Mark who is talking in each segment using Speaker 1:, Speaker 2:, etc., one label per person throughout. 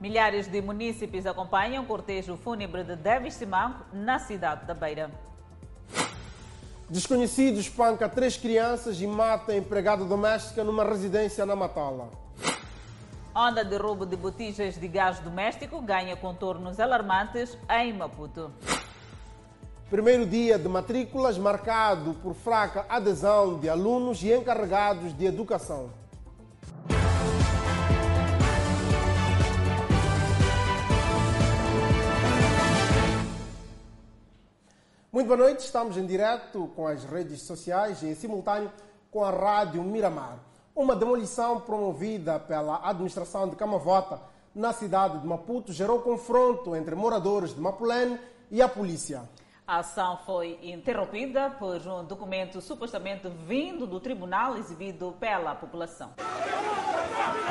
Speaker 1: Milhares de munícipes acompanham o cortejo fúnebre de Davis Simango na cidade da Beira.
Speaker 2: Desconhecidos espanca três crianças e mata a empregada doméstica numa residência na Matala.
Speaker 1: Onda de roubo de botijas de gás doméstico ganha contornos alarmantes em Maputo.
Speaker 2: Primeiro dia de matrículas marcado por fraca adesão de alunos e encarregados de educação. Muito boa noite, estamos em direto com as redes sociais e em simultâneo com a Rádio Miramar. Uma demolição promovida pela administração de Camavota na cidade de Maputo gerou confronto entre moradores de Mapulene e a polícia.
Speaker 1: A ação foi interrompida por um documento supostamente vindo do tribunal exibido pela população.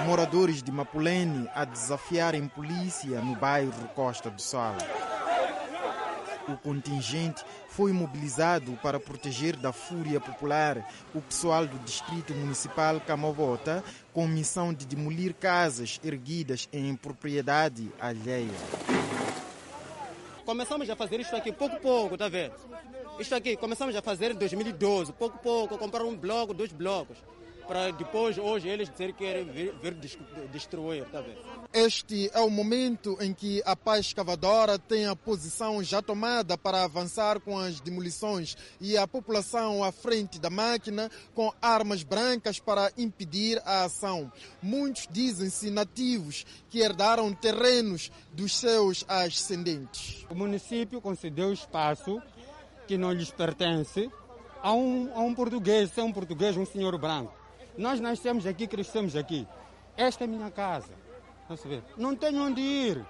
Speaker 3: Moradores de Mapulene a desafiarem polícia no bairro Costa do Sol. O contingente foi mobilizado para proteger da fúria popular o pessoal do Distrito Municipal Camavota com missão de demolir casas erguidas em propriedade alheia.
Speaker 4: Começamos a fazer isto aqui pouco a pouco, tá vendo? Isto aqui começamos a fazer em 2012, pouco a pouco, comprar um bloco, dois blocos para depois, hoje, eles dizerem que querem vir, vir destruir, tá?
Speaker 3: Este é o momento em que a paz escavadora tem a posição já tomada para avançar com as demolições e a população à frente da máquina com armas brancas para impedir a ação. Muitos dizem-se nativos que herdaram terrenos dos seus ascendentes.
Speaker 5: O município concedeu espaço que não lhes pertence a um, a um português, se é um português, um senhor branco. Nós nascemos aqui, crescemos aqui. Esta é minha casa. Não tenho onde ir.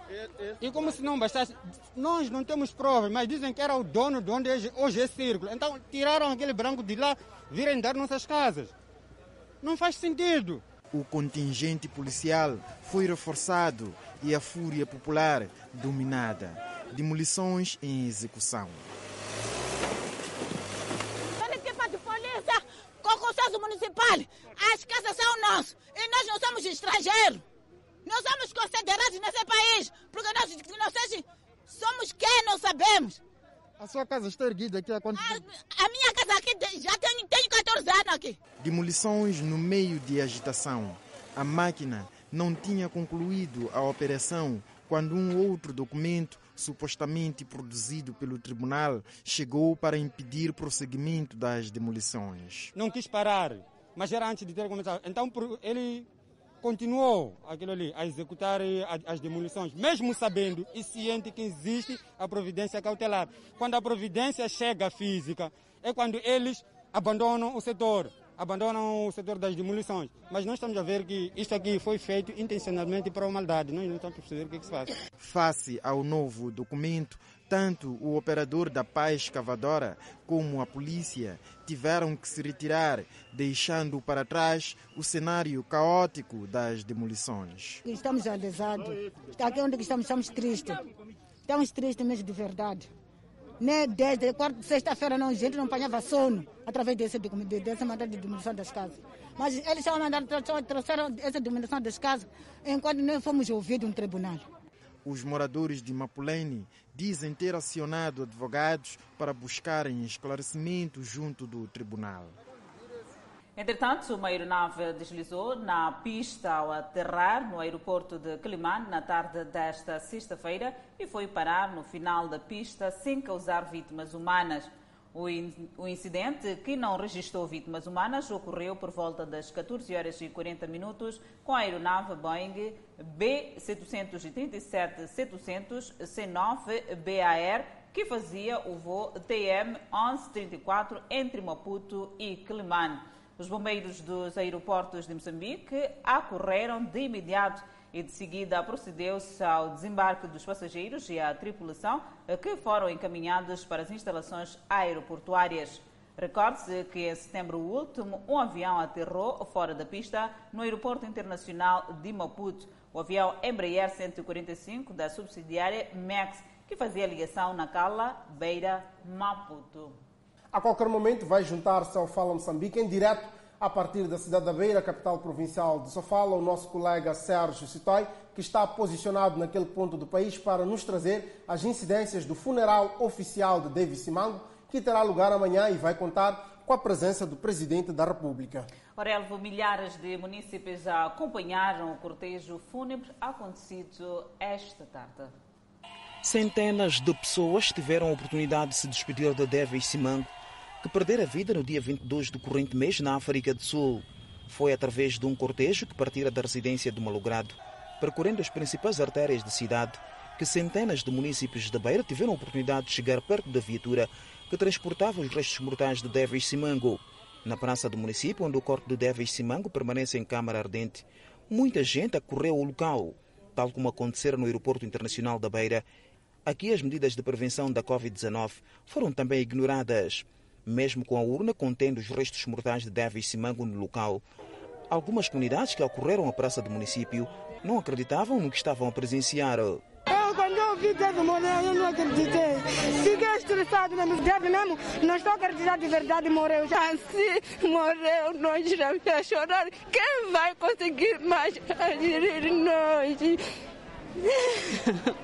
Speaker 5: E como se não bastasse, nós não temos provas, mas dizem que era o dono de onde hoje é círculo. Então tiraram aquele branco de lá, virem dar nossas casas. Não faz sentido.
Speaker 3: O contingente policial foi reforçado e a fúria popular dominada. Demolições em execução.
Speaker 6: Conselho Municipal, as casas são nossas e nós não somos estrangeiros. Nós somos considerados nesse país, porque nós, nós somos quem não sabemos.
Speaker 3: A sua casa está erguida aqui há quanto tempo?
Speaker 6: A, a minha casa aqui já tem, tem 14 anos aqui.
Speaker 3: Demolições no meio de agitação. A máquina não tinha concluído a operação quando um outro documento supostamente produzido pelo tribunal, chegou para impedir prosseguimento das demolições.
Speaker 5: Não quis parar, mas era antes de ter começado. Então ele continuou aquilo ali, a executar as demolições, mesmo sabendo e ciente que existe a providência cautelar. Quando a providência chega física, é quando eles abandonam o setor abandonam o setor das demolições. Mas nós estamos a ver que isto aqui foi feito intencionalmente para a maldade. Nós não estamos a perceber o que, é que se faz.
Speaker 3: Face ao novo documento, tanto o operador da paz escavadora como a polícia tiveram que se retirar, deixando para trás o cenário caótico das demolições.
Speaker 7: Estamos alesados. Aqui onde estamos, estamos tristes. Estamos tristes mesmo de verdade. Nem desde quarta, sexta-feira não, gente não apanhava sono através desse, desse mandato de diminuição das casas. Mas eles só mandaram, trouxeram essa diminuição das casas enquanto não fomos ouvidos no tribunal.
Speaker 3: Os moradores de Mapulene dizem ter acionado advogados para buscarem esclarecimento junto do tribunal.
Speaker 1: Entretanto, uma aeronave deslizou na pista ao aterrar no aeroporto de Quelimane na tarde desta sexta-feira e foi parar no final da pista sem causar vítimas humanas. O incidente, que não registrou vítimas humanas, ocorreu por volta das 14 horas e 40 minutos com a aeronave Boeing B737-700-C9 BAR, que fazia o voo TM 1134 entre Maputo e Quelimane. Os bombeiros dos aeroportos de Moçambique acorreram de imediato e de seguida procedeu-se ao desembarque dos passageiros e à tripulação que foram encaminhados para as instalações aeroportuárias. Recorde-se que em setembro último um avião aterrou fora da pista no aeroporto internacional de Maputo. O avião Embraer 145 da subsidiária MEX, que fazia ligação na Cala, Beira, Maputo.
Speaker 2: A qualquer momento vai juntar-se ao Fala Moçambique em direto a partir da cidade da Beira, capital provincial de Sofala, o nosso colega Sérgio Citói, que está posicionado naquele ponto do país para nos trazer as incidências do funeral oficial de David Simango, que terá lugar amanhã e vai contar com a presença do Presidente da República.
Speaker 1: Orelvo, milhares de munícipes já acompanharam o cortejo fúnebre acontecido esta tarde.
Speaker 8: Centenas de pessoas tiveram a oportunidade de se despedir de Davis Simango, que perdera a vida no dia 22 do corrente mês na África do Sul. Foi através de um cortejo que partira da residência do Malogrado, percorrendo as principais artérias da cidade, que centenas de municípios da Beira tiveram a oportunidade de chegar perto da viatura que transportava os restos mortais de Davis Simango. Na praça do município, onde o corpo de Davis Simango permanece em câmara ardente, muita gente acorreu ao local, tal como acontecera no Aeroporto Internacional da Beira. Aqui as medidas de prevenção da Covid-19 foram também ignoradas. Mesmo com a urna contendo os restos mortais de Davis Simango no local, algumas comunidades que ocorreram à praça do município não acreditavam no que estavam a presenciar.
Speaker 9: Eu, quando eu vi Deve morrer, eu não acreditei. Fiquei estressado mesmo. Deve mesmo, não estou acreditando de verdade, morreu. Já.
Speaker 10: Assim, morreu, nós já ia chorar. Quem vai conseguir mais aderir nós?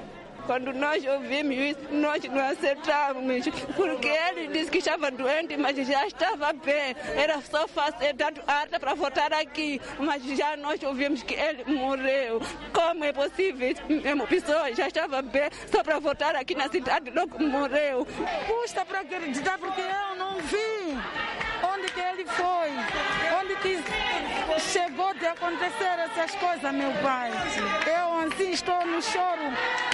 Speaker 10: Quando nós ouvimos isso, nós não acertamos, porque ele disse que estava doente, mas já estava bem. Era só fazer dado arte para voltar aqui, mas já nós ouvimos que ele morreu. Como é possível? Mesmo pessoa já estava bem, só para voltar aqui na cidade, logo morreu.
Speaker 9: Custa para acreditar, porque eu não vi onde que ele foi, onde que chegou de acontecer essas coisas, meu pai. Eu assim estou no choro,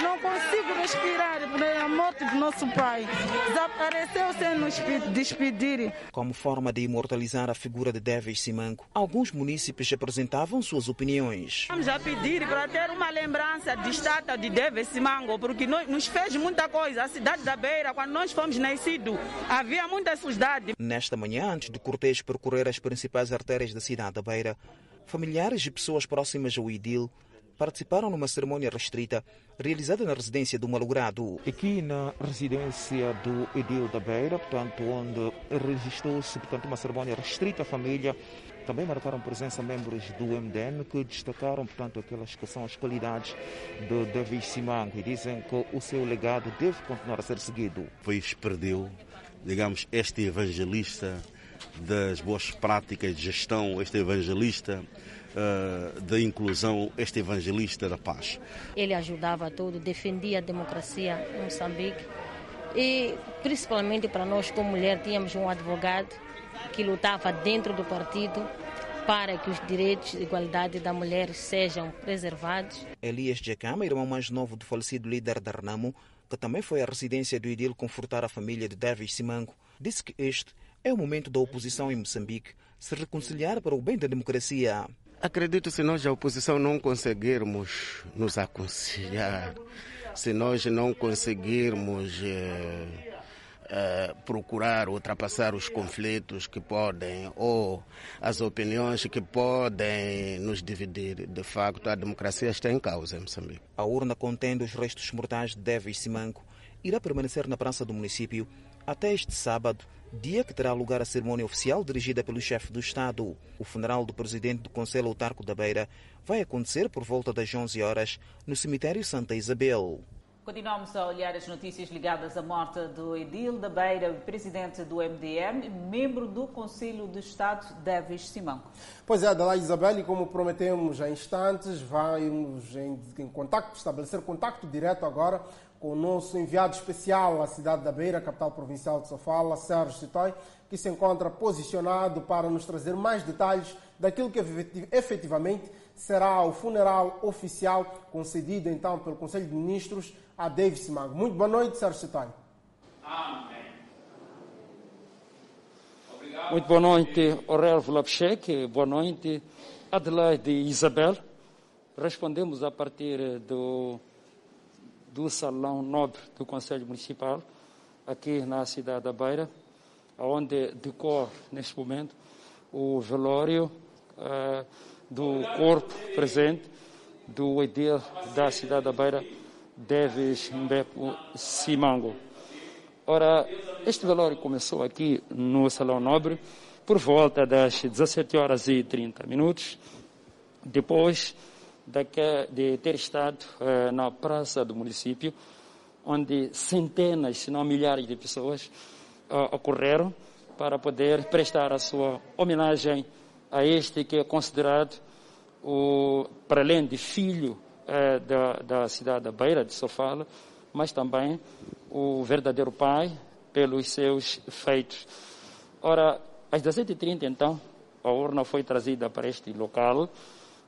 Speaker 9: não consigo respirar por a morte do nosso pai. Desapareceu sem nos despedir.
Speaker 8: Como forma de imortalizar a figura de Davis Simango, alguns munícipes apresentavam suas opiniões.
Speaker 11: Vamos a pedir para ter uma lembrança de estátua de Davis Simango, porque nos fez muita coisa. A cidade da Beira, quando nós fomos nascidos, havia muita sujidade.
Speaker 8: Nesta manhã, antes do cortejo percorrer as principais artérias da cidade da Beira, familiares e pessoas próximas ao Idil participaram numa cerimônia restrita realizada na residência do malogrado.
Speaker 12: Aqui na residência do Edil da Beira, portanto, onde registrou-se portanto, uma cerimônia restrita à família, também marcaram presença membros do MDN que destacaram, portanto, aquelas que são as qualidades de David Simango e dizem que o seu legado deve continuar a ser seguido.
Speaker 13: O país perdeu, digamos, este evangelista das boas práticas de gestão, este evangelista uh, da inclusão, este evangelista da paz.
Speaker 14: Ele ajudava tudo, defendia a democracia em Moçambique e principalmente para nós como mulher tínhamos um advogado que lutava dentro do partido para que os direitos e igualdade da mulher sejam preservados.
Speaker 8: Elias Jacama, irmão mais novo do falecido líder da Renamo, que também foi à residência do Idil confortar a família de Davis Simango, disse que este é o momento da oposição em Moçambique se reconciliar para o bem da democracia.
Speaker 15: Acredito se nós, a oposição, não conseguirmos nos aconselhar, se nós não conseguirmos eh, eh, procurar ultrapassar os conflitos que podem ou as opiniões que podem nos dividir, de facto, a democracia está em causa em Moçambique.
Speaker 8: A urna contendo os restos mortais de Devis Simango irá permanecer na praça do município até este sábado, dia que terá lugar a cerimônia oficial dirigida pelo chefe do Estado. O funeral do presidente do Conselho Autarco da Beira vai acontecer por volta das 11 horas no cemitério Santa Isabel.
Speaker 1: Continuamos a olhar as notícias ligadas à morte do Edil da Beira, presidente do MDM, membro do Conselho de Estado, Davis Simão.
Speaker 2: Pois é, Adelaide Isabel, e como prometemos há instantes, vamos em, em contacto, estabelecer contato direto agora com o nosso enviado especial à cidade da Beira, capital provincial de Sofala, Sérgio Citói, que se encontra posicionado para nos trazer mais detalhes daquilo que efetivamente será o funeral oficial concedido então pelo Conselho de Ministros a Davis Mago. Muito boa noite, Sérgio Citói.
Speaker 16: Muito boa noite, Aurélio Lapchek. Boa noite, Adelaide Isabel. Respondemos a partir do do Salão Nobre do Conselho Municipal, aqui na cidade da Beira, onde decorre, neste momento, o velório uh, do corpo presente do edil da cidade da Beira, Deves Mbepo Simango. Ora, este velório começou aqui no Salão Nobre, por volta das 17 horas e 30 minutos, depois de ter estado uh, na praça do município, onde centenas, se não milhares de pessoas uh, ocorreram para poder prestar a sua homenagem a este que é considerado, o, para além de filho uh, da, da cidade da Beira, de Sofala, mas também o verdadeiro pai pelos seus feitos. Ora, às 17h30, então, a urna foi trazida para este local,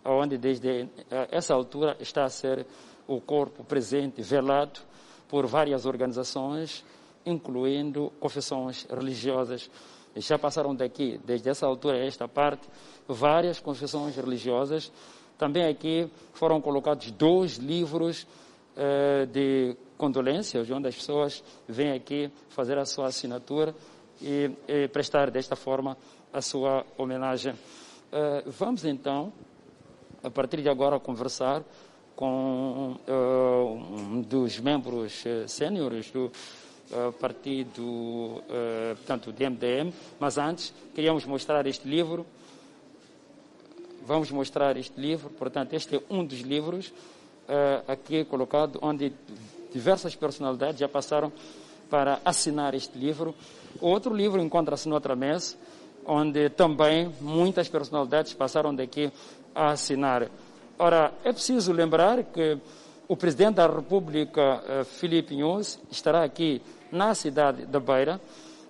Speaker 16: onde desde eh, essa altura está a ser o corpo presente, velado por várias organizações, incluindo confissões religiosas. Já passaram daqui, desde essa altura a esta parte, várias confissões religiosas. Também aqui foram colocados dois livros eh, de condolências, onde as pessoas vêm aqui fazer a sua assinatura e, e prestar desta forma a sua homenagem. Uh, vamos então a partir de agora, conversar com uh, um dos membros uh, do uh, partido, uh, portanto, do MDM. Mas antes, queríamos mostrar este livro. Vamos mostrar este livro. Portanto, este é um dos livros aqui colocado, onde diversas personalidades já passaram para assinar este livro. Outro livro encontra-se noutra mesa, onde também muitas personalidades passaram daqui a assinar. Ora, é preciso lembrar que o Presidente da República, eh, Filipe Inhoas, estará aqui na cidade da Beira,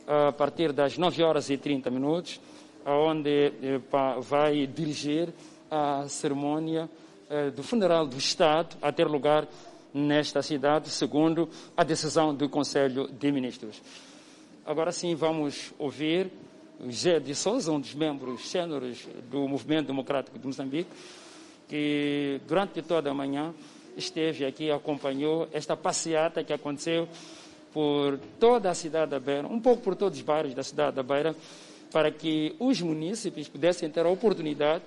Speaker 16: a partir das 9 horas e 30 minutos, onde eh, vai dirigir a cerimônia eh, do funeral do Estado a ter lugar nesta cidade, segundo a decisão do Conselho de Ministros. Agora sim, vamos ouvir José de Souza, um dos membros sêniores do Movimento Democrático de Moçambique, que durante toda a manhã esteve aqui e acompanhou esta passeata que aconteceu por toda a cidade da Beira, um pouco por todos os bairros da cidade da Beira, para que os munícipes pudessem ter a oportunidade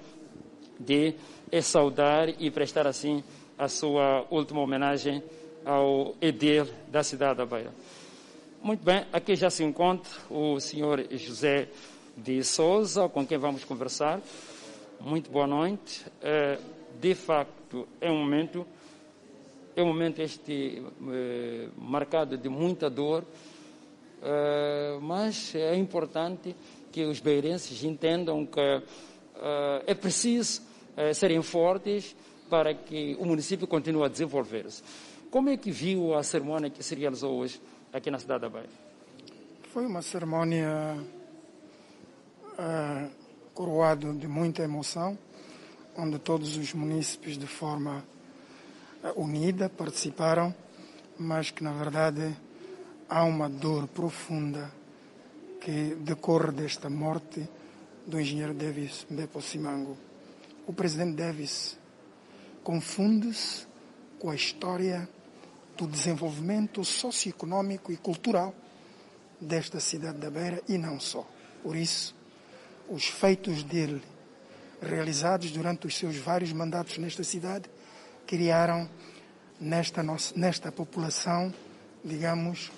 Speaker 16: de saudar e prestar assim a sua última homenagem ao edil da cidade da Beira. Muito bem, aqui já se encontra o senhor José de Souza, com quem vamos conversar. Muito boa noite. Eh, de facto, é um momento, é um momento este eh, marcado de muita dor, eh, mas é importante que os beirenses entendam que é preciso serem fortes para que o município continue a desenvolver-se. Como é que viu a cerimônia que se realizou hoje? Aqui na cidade da Bahia?
Speaker 17: Foi uma cerimônia uh, coroada de muita emoção, onde todos os munícipes de forma uh, unida participaram, mas que na verdade há uma dor profunda que decorre desta morte do engenheiro Davis Bepo Simango. O presidente Davis confunde-se com a história do desenvolvimento socioeconômico e cultural desta cidade da Beira e não só. Por isso, os feitos dele, realizados durante os seus vários mandatos nesta cidade, criaram nesta, nossa, nesta população, digamos,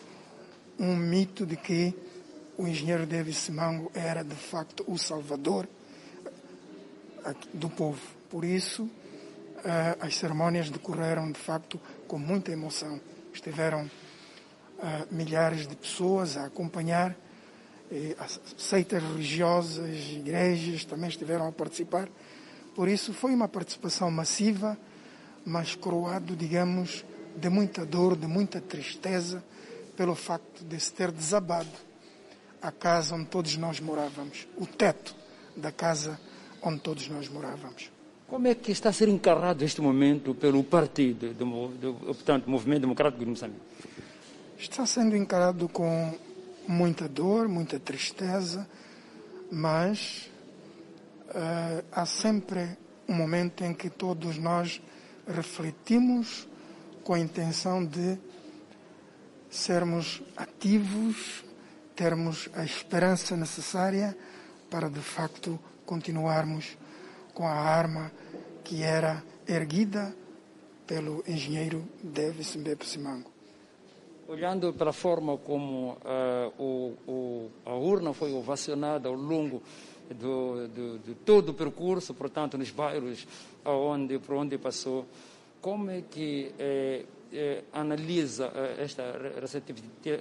Speaker 17: um mito de que o engenheiro David Simango era de facto o salvador do povo. Por isso, as cerimônias decorreram de facto com muita emoção. Estiveram uh, milhares de pessoas a acompanhar, as seitas religiosas, igrejas também estiveram a participar. Por isso foi uma participação massiva, mas coroado, digamos, de muita dor, de muita tristeza, pelo facto de se ter desabado a casa onde todos nós morávamos, o teto da casa onde todos nós morávamos.
Speaker 16: Como é que está a ser encarado este momento pelo partido, do, do, portanto, Movimento Democrático de Moçambique?
Speaker 17: Está sendo encarado com muita dor, muita tristeza, mas uh, há sempre um momento em que todos nós refletimos com a intenção de sermos ativos, termos a esperança necessária para de facto continuarmos com a arma que era erguida pelo engenheiro Davis Mbep Simango.
Speaker 16: olhando pela forma como uh, o, o, a urna foi ovacionada ao longo do, do, de todo o percurso, portanto, nos bairros aonde, por onde passou, como é que eh, eh, analisa eh, esta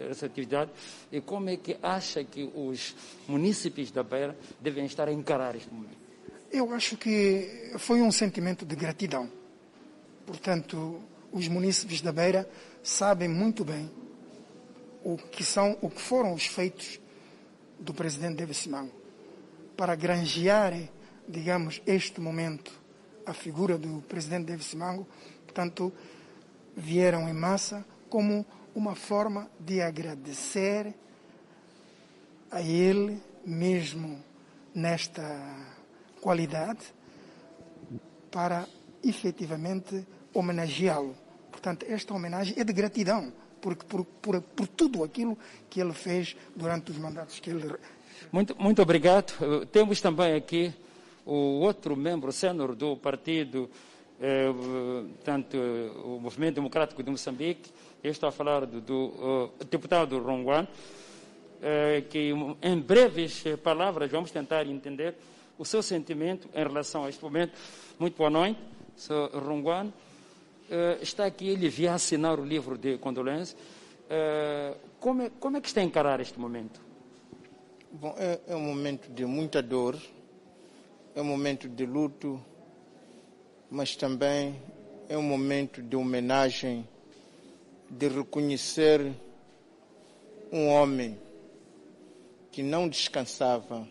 Speaker 16: receptividade e como é que acha que os munícipes da Beira devem estar a encarar este momento?
Speaker 17: Eu acho que foi um sentimento de gratidão. Portanto, os munícipes da Beira sabem muito bem o que são, o que foram os feitos do presidente David Simango para granjear, digamos, este momento a figura do presidente David Simango. Portanto, vieram em massa como uma forma de agradecer a ele mesmo nesta qualidade para efetivamente homenageá-lo. Portanto, esta homenagem é de gratidão por, por, por, por, tudo aquilo que ele fez durante os mandatos que ele.
Speaker 16: Muito, muito obrigado. Temos também aqui o outro membro sênior do partido eh, tanto o Movimento Democrático de Moçambique, eu estou a falar do, do uh, deputado Ronguan, eh, que em breves palavras vamos tentar entender o seu sentimento em relação a este momento. Muito boa noite, Sr. Ronguan. Eh, está aqui, ele via assinar o livro de condolências. Eh, como, é, como é que está a encarar este momento?
Speaker 18: Bom, é, é um momento de muita dor, é um momento de luto, mas também é um momento de homenagem, de reconhecer um homem que não descansava,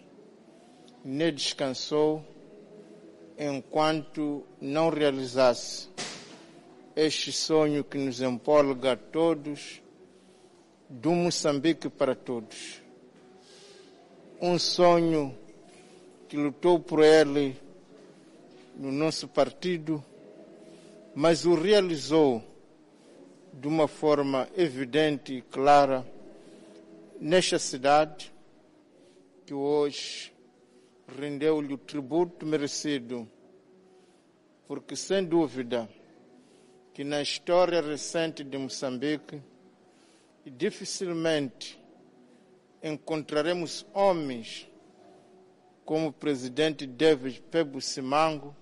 Speaker 18: nem descansou enquanto não realizasse este sonho que nos empolga a todos, do Moçambique para todos. Um sonho que lutou por ele no nosso partido, mas o realizou de uma forma evidente e clara nesta cidade que hoje rendeu-lhe o tributo merecido, porque sem dúvida que na história recente de Moçambique dificilmente encontraremos homens como o presidente David Pebo Simango,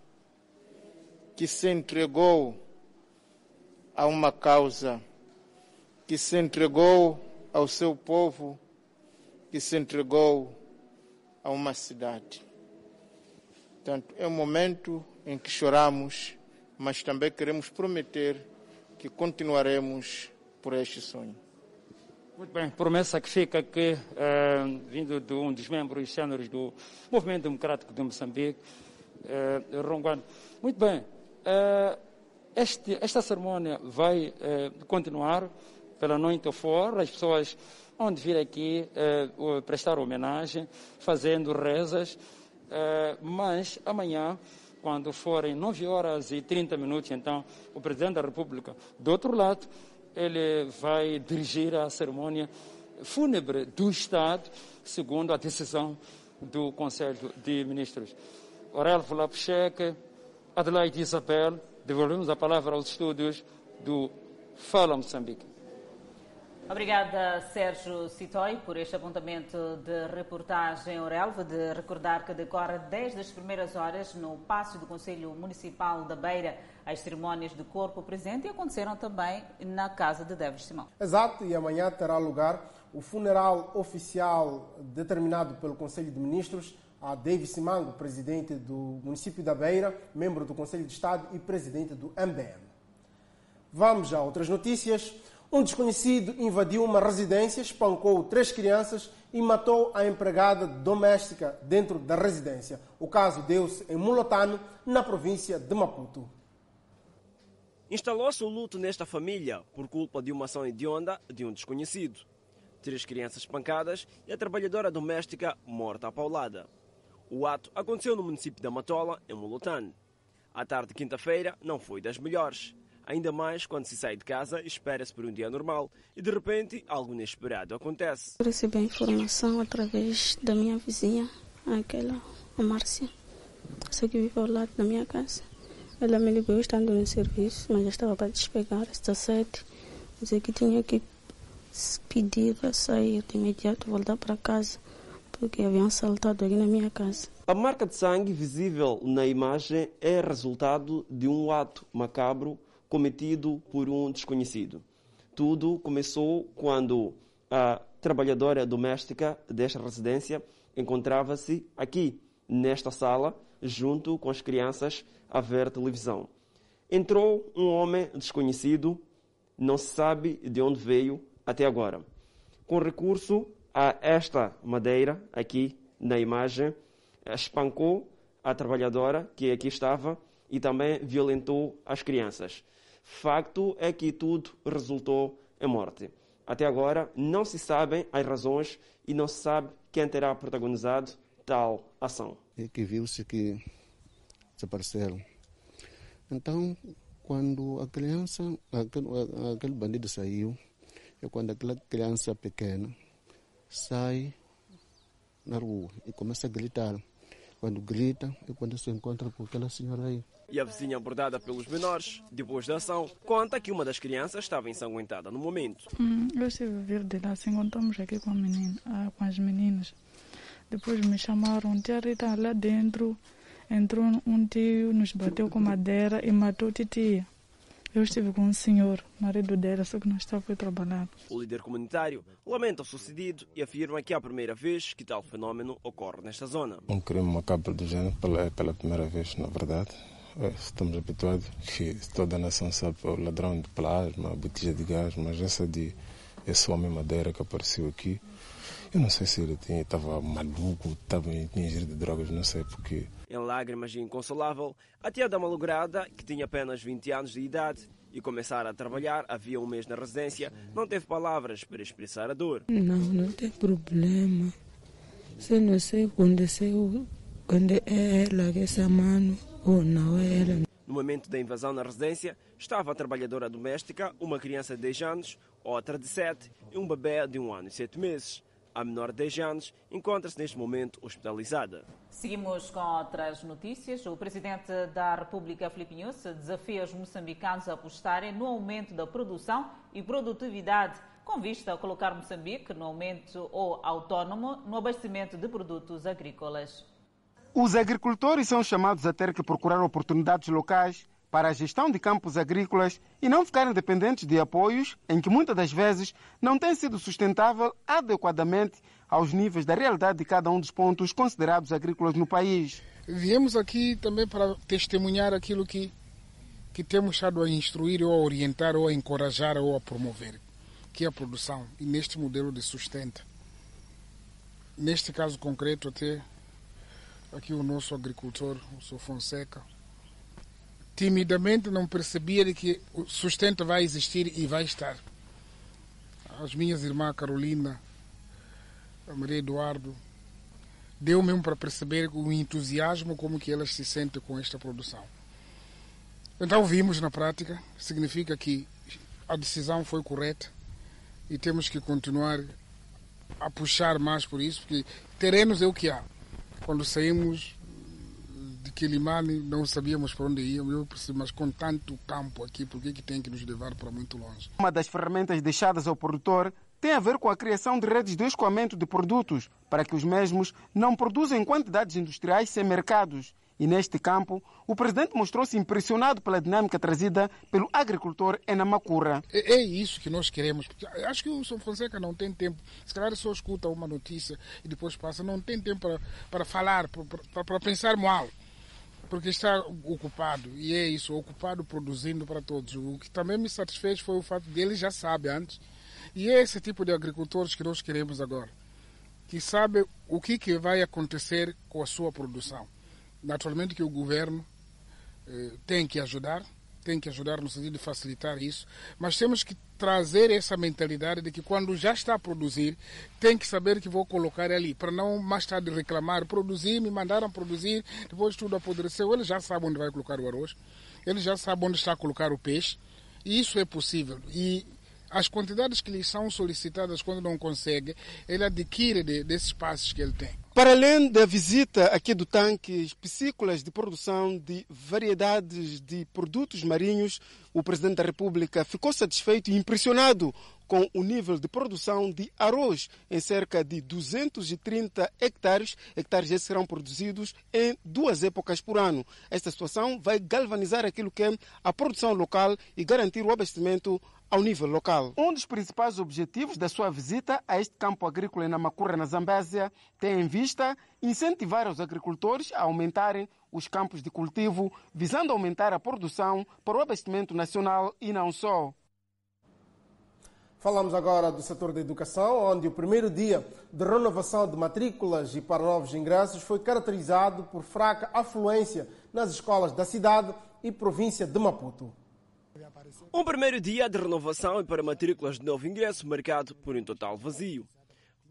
Speaker 18: que se entregou a uma causa, que se entregou ao seu povo, que se entregou a uma cidade. Portanto, é um momento em que choramos, mas também queremos prometer que continuaremos por este sonho.
Speaker 16: Muito bem, promessa que fica que, uh, vindo de um dos membros sêniores do Movimento Democrático de Moçambique, uh, Ronguano. Muito bem, Uh, este, esta cerimônia vai uh, continuar pela noite fora, as pessoas vão vir aqui uh, prestar homenagem, fazendo rezas, mas amanhã, quando forem 9 horas e 30 minutos, então, o Presidente da República, do outro lado, ele vai dirigir a cerimônia fúnebre do Estado, segundo a decisão do Conselho de Ministros. Aurélio Lapcheque, Adelaide Isabel, devolvemos a palavra aos estúdios do Fala Moçambique.
Speaker 1: Obrigada, Sérgio Citói, por este apontamento de reportagem Orelva, de recordar que decorre desde as primeiras horas no Paço do Conselho Municipal da Beira as cerimônias de corpo presente e aconteceram também na casa de Deves Simão.
Speaker 2: Exato, e amanhã terá lugar o funeral oficial determinado pelo Conselho de Ministros a David Simango, presidente do município da Beira, membro do Conselho de Estado e presidente do MBM. Vamos a outras notícias. Um desconhecido invadiu uma residência, espancou três crianças e matou a empregada doméstica dentro da residência. O caso deu-se em Mulotano, na província de Maputo.
Speaker 19: Instalou-se o luto nesta família por culpa de uma ação hedionda de um desconhecido. Três crianças espancadas e a trabalhadora doméstica morta à paulada. O ato aconteceu no município da Matola, em Molotano. A tarde de quinta-feira não foi das melhores. Ainda mais quando se sai de casa espera-se por um dia normal e de repente algo inesperado acontece.
Speaker 20: Recebi a informação através da minha vizinha, aquela, a Márcia, só que vive ao lado da minha casa. Ela me ligou estando no serviço, mas já estava para despegar, está sete. Dizer que tinha que pedir para sair de imediato, voltar para casa, porque haviam assaltado aqui na minha casa.
Speaker 19: A marca de sangue visível na imagem é resultado de um ato macabro cometido por um desconhecido. Tudo começou quando a trabalhadora doméstica desta residência encontrava-se aqui, nesta sala, junto com as crianças, a ver televisão. Entrou um homem desconhecido, não se sabe de onde veio até agora. Com recurso a esta madeira, aqui na imagem, espancou a trabalhadora que aqui estava e também violentou as crianças. Facto é que tudo resultou em morte. Até agora não se sabem as razões e não se sabe quem terá protagonizado tal ação.
Speaker 21: E que viu-se que desapareceram. Então, quando a criança, aquele, aquele bandido saiu, é quando aquela criança pequena sai na rua e começa a gritar. Quando grita é quando se encontra com aquela senhora aí.
Speaker 19: E a vizinha abordada pelos menores, depois da ação, conta que uma das crianças estava ensanguentada no momento.
Speaker 9: Hum, eu estive a vir de lá, se encontramos aqui com, a menina, ah, com as meninas. Depois me chamaram, tia Rita, lá dentro entrou um tio, nos bateu com madeira e matou titia. Eu estive com um senhor, marido dela, só que não estava a trabalhar.
Speaker 19: O líder comunitário lamenta o sucedido e afirma que é a primeira vez que tal fenômeno ocorre nesta zona.
Speaker 22: Um crime macabro do género pela, pela primeira vez, na verdade. Estamos habituados que toda a nação sabe o ladrão de plasma, a botija de gás, mas essa de esse homem madeira que apareceu aqui, eu não sei se ele estava maluco, estava em ingerido de drogas, não sei porque.
Speaker 19: Em lágrimas e inconsolável, a tia da malograda, que tinha apenas 20 anos de idade e começara a trabalhar havia um mês na residência, não teve palavras para expressar a dor.
Speaker 23: Não, não tem problema. Se não sei aconteceu quando é ela que essa mano ou não é ela.
Speaker 19: No momento da invasão na residência, estava a trabalhadora doméstica, uma criança de 10 anos, outra de 7 e um bebê de 1 ano e 7 meses. A menor de 10 anos encontra-se neste momento hospitalizada.
Speaker 1: Seguimos com outras notícias. O presidente da República, Filipe Nunes, desafia os moçambicanos a apostarem no aumento da produção e produtividade, com vista a colocar Moçambique no aumento ou autónomo no abastecimento de produtos agrícolas.
Speaker 24: Os agricultores são chamados a ter que procurar oportunidades locais para a gestão de campos agrícolas e não ficarem dependentes de apoios em que muitas das vezes não tem sido sustentável adequadamente aos níveis da realidade de cada um dos pontos considerados agrícolas no país.
Speaker 25: Viemos aqui também para testemunhar aquilo que, que temos estado a instruir ou a orientar ou a encorajar ou a promover, que é a produção e neste modelo de sustento. Neste caso concreto até aqui o nosso agricultor, o Sr. Fonseca, timidamente não percebia de que o sustento vai existir e vai estar. As minhas irmãs Carolina, a Maria Eduardo, deu mesmo para perceber o entusiasmo como que elas se sentem com esta produção. Então vimos na prática, significa que a decisão foi correta e temos que continuar a puxar mais por isso, porque terrenos é o que há. Quando saímos de Quilimane não sabíamos para onde íamos, eu percebi, mas com tanto campo aqui, por que, que tem que nos levar para muito longe?
Speaker 24: Uma das ferramentas deixadas ao produtor tem a ver com a criação de redes de escoamento de produtos, para que os mesmos não produzam quantidades industriais sem mercados. E neste campo, o presidente mostrou-se impressionado pela dinâmica trazida pelo agricultor Enamacura.
Speaker 25: É, é isso que nós queremos. Acho que o São Fonseca não tem tempo. Se calhar só escuta uma notícia e depois passa. Não tem tempo para, para falar, para, para pensar mal porque está ocupado e é isso, ocupado produzindo para todos. O que também me satisfez foi o fato de ele já sabe antes e é esse tipo de agricultores que nós queremos agora, que sabe o que, que vai acontecer com a sua produção. Naturalmente que o governo eh, tem que ajudar, tem que ajudar no sentido de facilitar isso, mas temos que trazer essa mentalidade de que quando já está a produzir, tem que saber que vou colocar ali, para não mais tarde reclamar, produzir, me mandaram produzir, depois tudo apodreceu, ele já sabe onde vai colocar o arroz, ele já sabe onde está a colocar o peixe, e isso é possível. E as quantidades que lhe são solicitadas quando não consegue, ele adquire de, desses espaços que ele tem.
Speaker 24: Para além da visita aqui do tanque piscícolas de produção de variedades de produtos marinhos, o Presidente da República ficou satisfeito e impressionado com o nível de produção de arroz em cerca de 230 hectares. Hectares esses serão produzidos em duas épocas por ano. Esta situação vai galvanizar aquilo que é a produção local e garantir o abastecimento ao nível local. Um dos principais objetivos da sua visita a este campo agrícola em Namakura, na Zambésia, tem em vista incentivar os agricultores a aumentarem os campos de cultivo, visando aumentar a produção para o abastecimento nacional e não só.
Speaker 2: Falamos agora do setor da educação, onde o primeiro dia de renovação de matrículas e para novos ingressos foi caracterizado por fraca afluência nas escolas da cidade e província de Maputo.
Speaker 19: Um primeiro dia de renovação e para matrículas de novo ingresso marcado por um total vazio.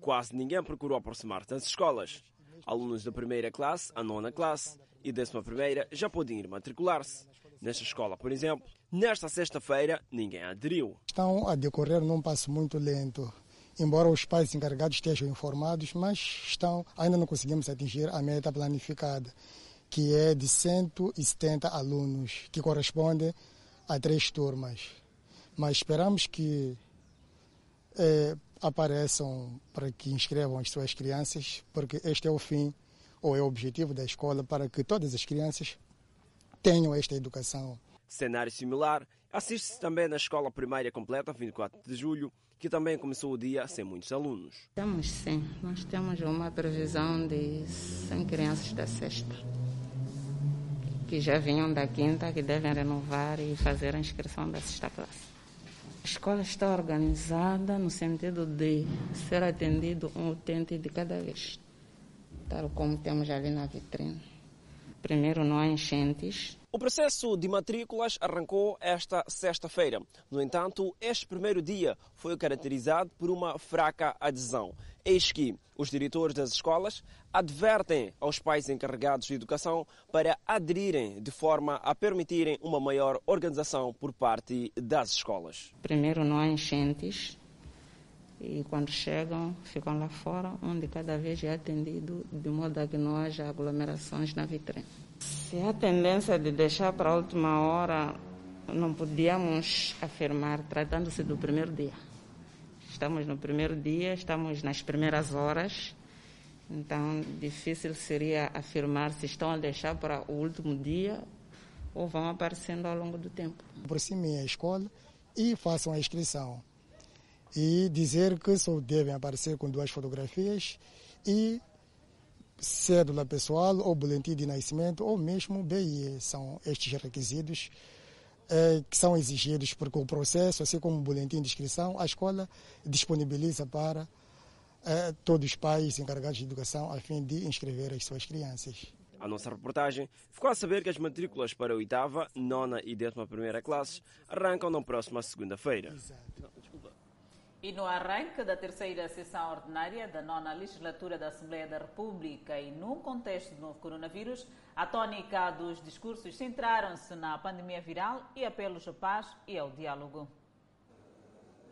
Speaker 19: Quase ninguém procurou aproximar-se das escolas. Alunos da primeira classe, a nona classe e décima primeira já podiam ir matricular-se. Nesta escola, por exemplo, nesta sexta-feira, ninguém aderiu.
Speaker 26: Estão a decorrer num passo muito lento. Embora os pais encarregados estejam informados, mas estão, ainda não conseguimos atingir a meta planificada, que é de 170 alunos, que corresponde a três turmas. Mas esperamos que é, apareçam para que inscrevam as suas crianças, porque este é o fim ou é o objetivo da escola para que todas as crianças tenham esta educação.
Speaker 19: Cenário similar assiste-se também na Escola Primária Completa, 24 de julho, que também começou o dia sem muitos alunos.
Speaker 27: Temos sim, nós temos uma previsão de 100 crianças da sexta, que já vinham da quinta, que devem renovar e fazer a inscrição da sexta classe. A escola está organizada no sentido de ser atendido um utente de cada vez, tal como temos ali na vitrine. Primeiro, não há enchentes.
Speaker 19: O processo de matrículas arrancou esta sexta-feira. No entanto, este primeiro dia foi caracterizado por uma fraca adesão. Eis que os diretores das escolas advertem aos pais encarregados de educação para aderirem de forma a permitirem uma maior organização por parte das escolas.
Speaker 27: Primeiro, não há enchentes. E quando chegam, ficam lá fora, onde cada vez é atendido, de modo a que não haja aglomerações na vitrine. Se há tendência de deixar para a última hora, não podíamos afirmar, tratando-se do primeiro dia. Estamos no primeiro dia, estamos nas primeiras horas, então difícil seria afirmar se estão a deixar para o último dia ou vão aparecendo ao longo do tempo.
Speaker 26: Aproximem a escola e façam a inscrição e dizer que só devem aparecer com duas fotografias e cédula pessoal ou boletim de nascimento ou mesmo BIE. São estes requisitos eh, que são exigidos porque o processo, assim como o boletim de inscrição, a escola disponibiliza para eh, todos os pais encarregados de educação a fim de inscrever as suas crianças.
Speaker 19: A nossa reportagem ficou a saber que as matrículas para a oitava, nona e décima primeira classes arrancam na próxima segunda-feira.
Speaker 1: E no arranque da terceira sessão ordinária da nona legislatura da Assembleia da República e num contexto do novo coronavírus, a tônica dos discursos centraram-se na pandemia viral e apelos à paz e ao diálogo.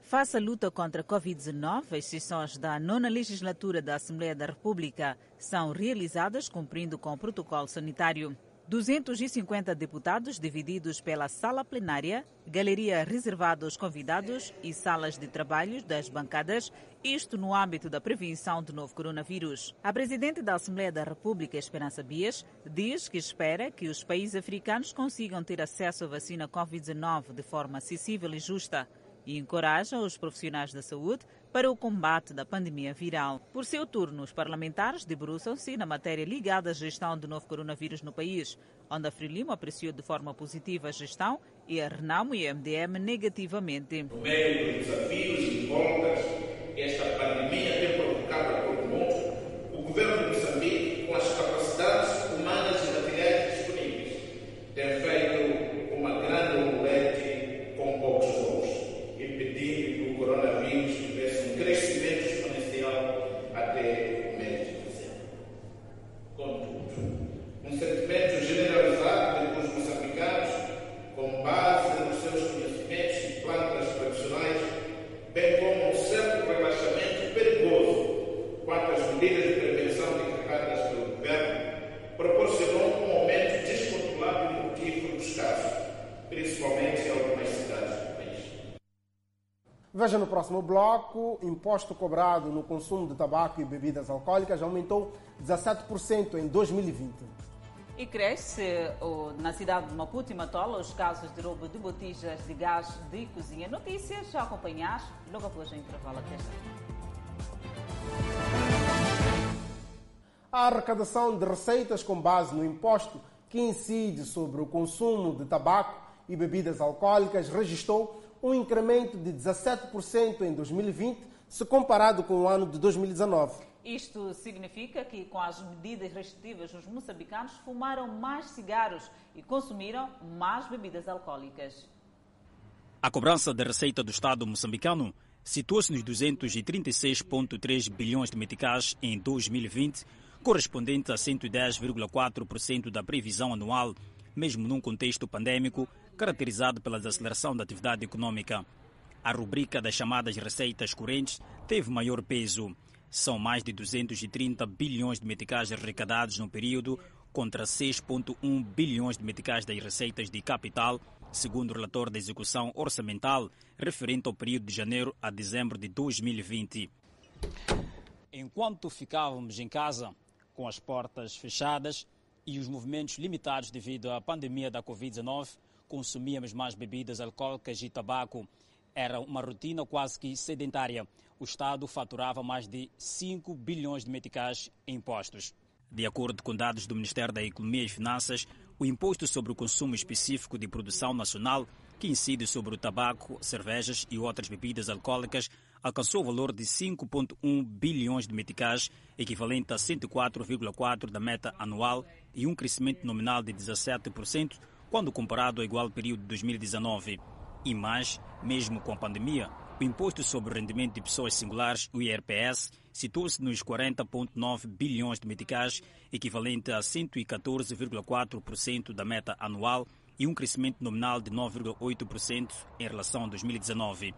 Speaker 1: Face à luta contra a Covid-19, as sessões da nona legislatura da Assembleia da República são realizadas cumprindo com o protocolo sanitário. 250 deputados divididos pela sala plenária, galeria reservada aos convidados e salas de trabalho das bancadas, isto no âmbito da prevenção do novo coronavírus. A presidente da Assembleia da República, Esperança Bias, diz que espera que os países africanos consigam ter acesso à vacina Covid-19 de forma acessível e justa e encoraja os profissionais da saúde para o combate da pandemia viral. Por seu turno, os parlamentares debruçam-se na matéria ligada à gestão do novo coronavírus no país, onde a Frelimo apreciou de forma positiva a gestão e a Renamo e a MDM negativamente.
Speaker 23: No meio dos desafios e esta pandemia tem provocado a todo mundo, o governo de Moçambique, com as capacidades humanas e materiais disponíveis, tem feito uma grande omelete com poucos ovos, impedindo que o coronavírus tivesse um crescimento exponencial até o mês de dezembro. Contudo, um sentimento generalizado entre os moçambicanos, com base nos seus conhecimentos de plantas tradicionais, bem como um certo relaxamento perigoso quanto às medidas de prevenção decretadas pelo governo, proporcionou um aumento descontrolado e mortífero dos casos, principalmente em algumas cidades do país.
Speaker 2: Veja no próximo bloco, imposto cobrado no consumo de tabaco e bebidas alcoólicas aumentou 17% em 2020.
Speaker 1: E cresce na cidade de Maputo e Matola os casos de roubo de botijas de gás de cozinha. Notícias a acompanhar logo após o intervalo desta.
Speaker 2: A arrecadação de receitas com base no imposto que incide sobre o consumo de tabaco e bebidas alcoólicas registrou um incremento de 17% em 2020, se comparado com o ano de 2019.
Speaker 1: Isto significa que, com as medidas restritivas, os moçambicanos fumaram mais cigarros e consumiram mais bebidas alcoólicas.
Speaker 28: A cobrança da receita do Estado moçambicano situou-se nos 236,3 bilhões de meticais em 2020, correspondente a 110,4% da previsão anual, mesmo num contexto pandêmico caracterizado pela desaceleração da atividade econômica. A rubrica das chamadas receitas correntes teve maior peso. São mais de 230 bilhões de meticais arrecadados no período, contra 6,1 bilhões de meticais das receitas de capital, segundo o relator da execução orçamental referente ao período de janeiro a dezembro de 2020. Enquanto ficávamos em casa, com as portas fechadas e os movimentos limitados devido à pandemia da Covid-19, consumíamos mais bebidas alcoólicas e tabaco. Era uma rotina quase que sedentária. O Estado faturava mais de 5 bilhões de meticais em impostos. De acordo com dados do Ministério da Economia e Finanças, o imposto sobre o consumo específico de produção nacional, que incide sobre o tabaco, cervejas e outras bebidas alcoólicas, alcançou o valor de 5,1 bilhões de meticais, equivalente a 104,4% da meta anual e um crescimento nominal de 17%, quando comparado ao igual período de 2019. E mais, mesmo com a pandemia, o Imposto sobre o Rendimento de Pessoas Singulares, o IRPS, situou-se nos 40,9 bilhões de meticais, equivalente a 114,4% da meta anual e um crescimento nominal de 9,8% em relação a 2019.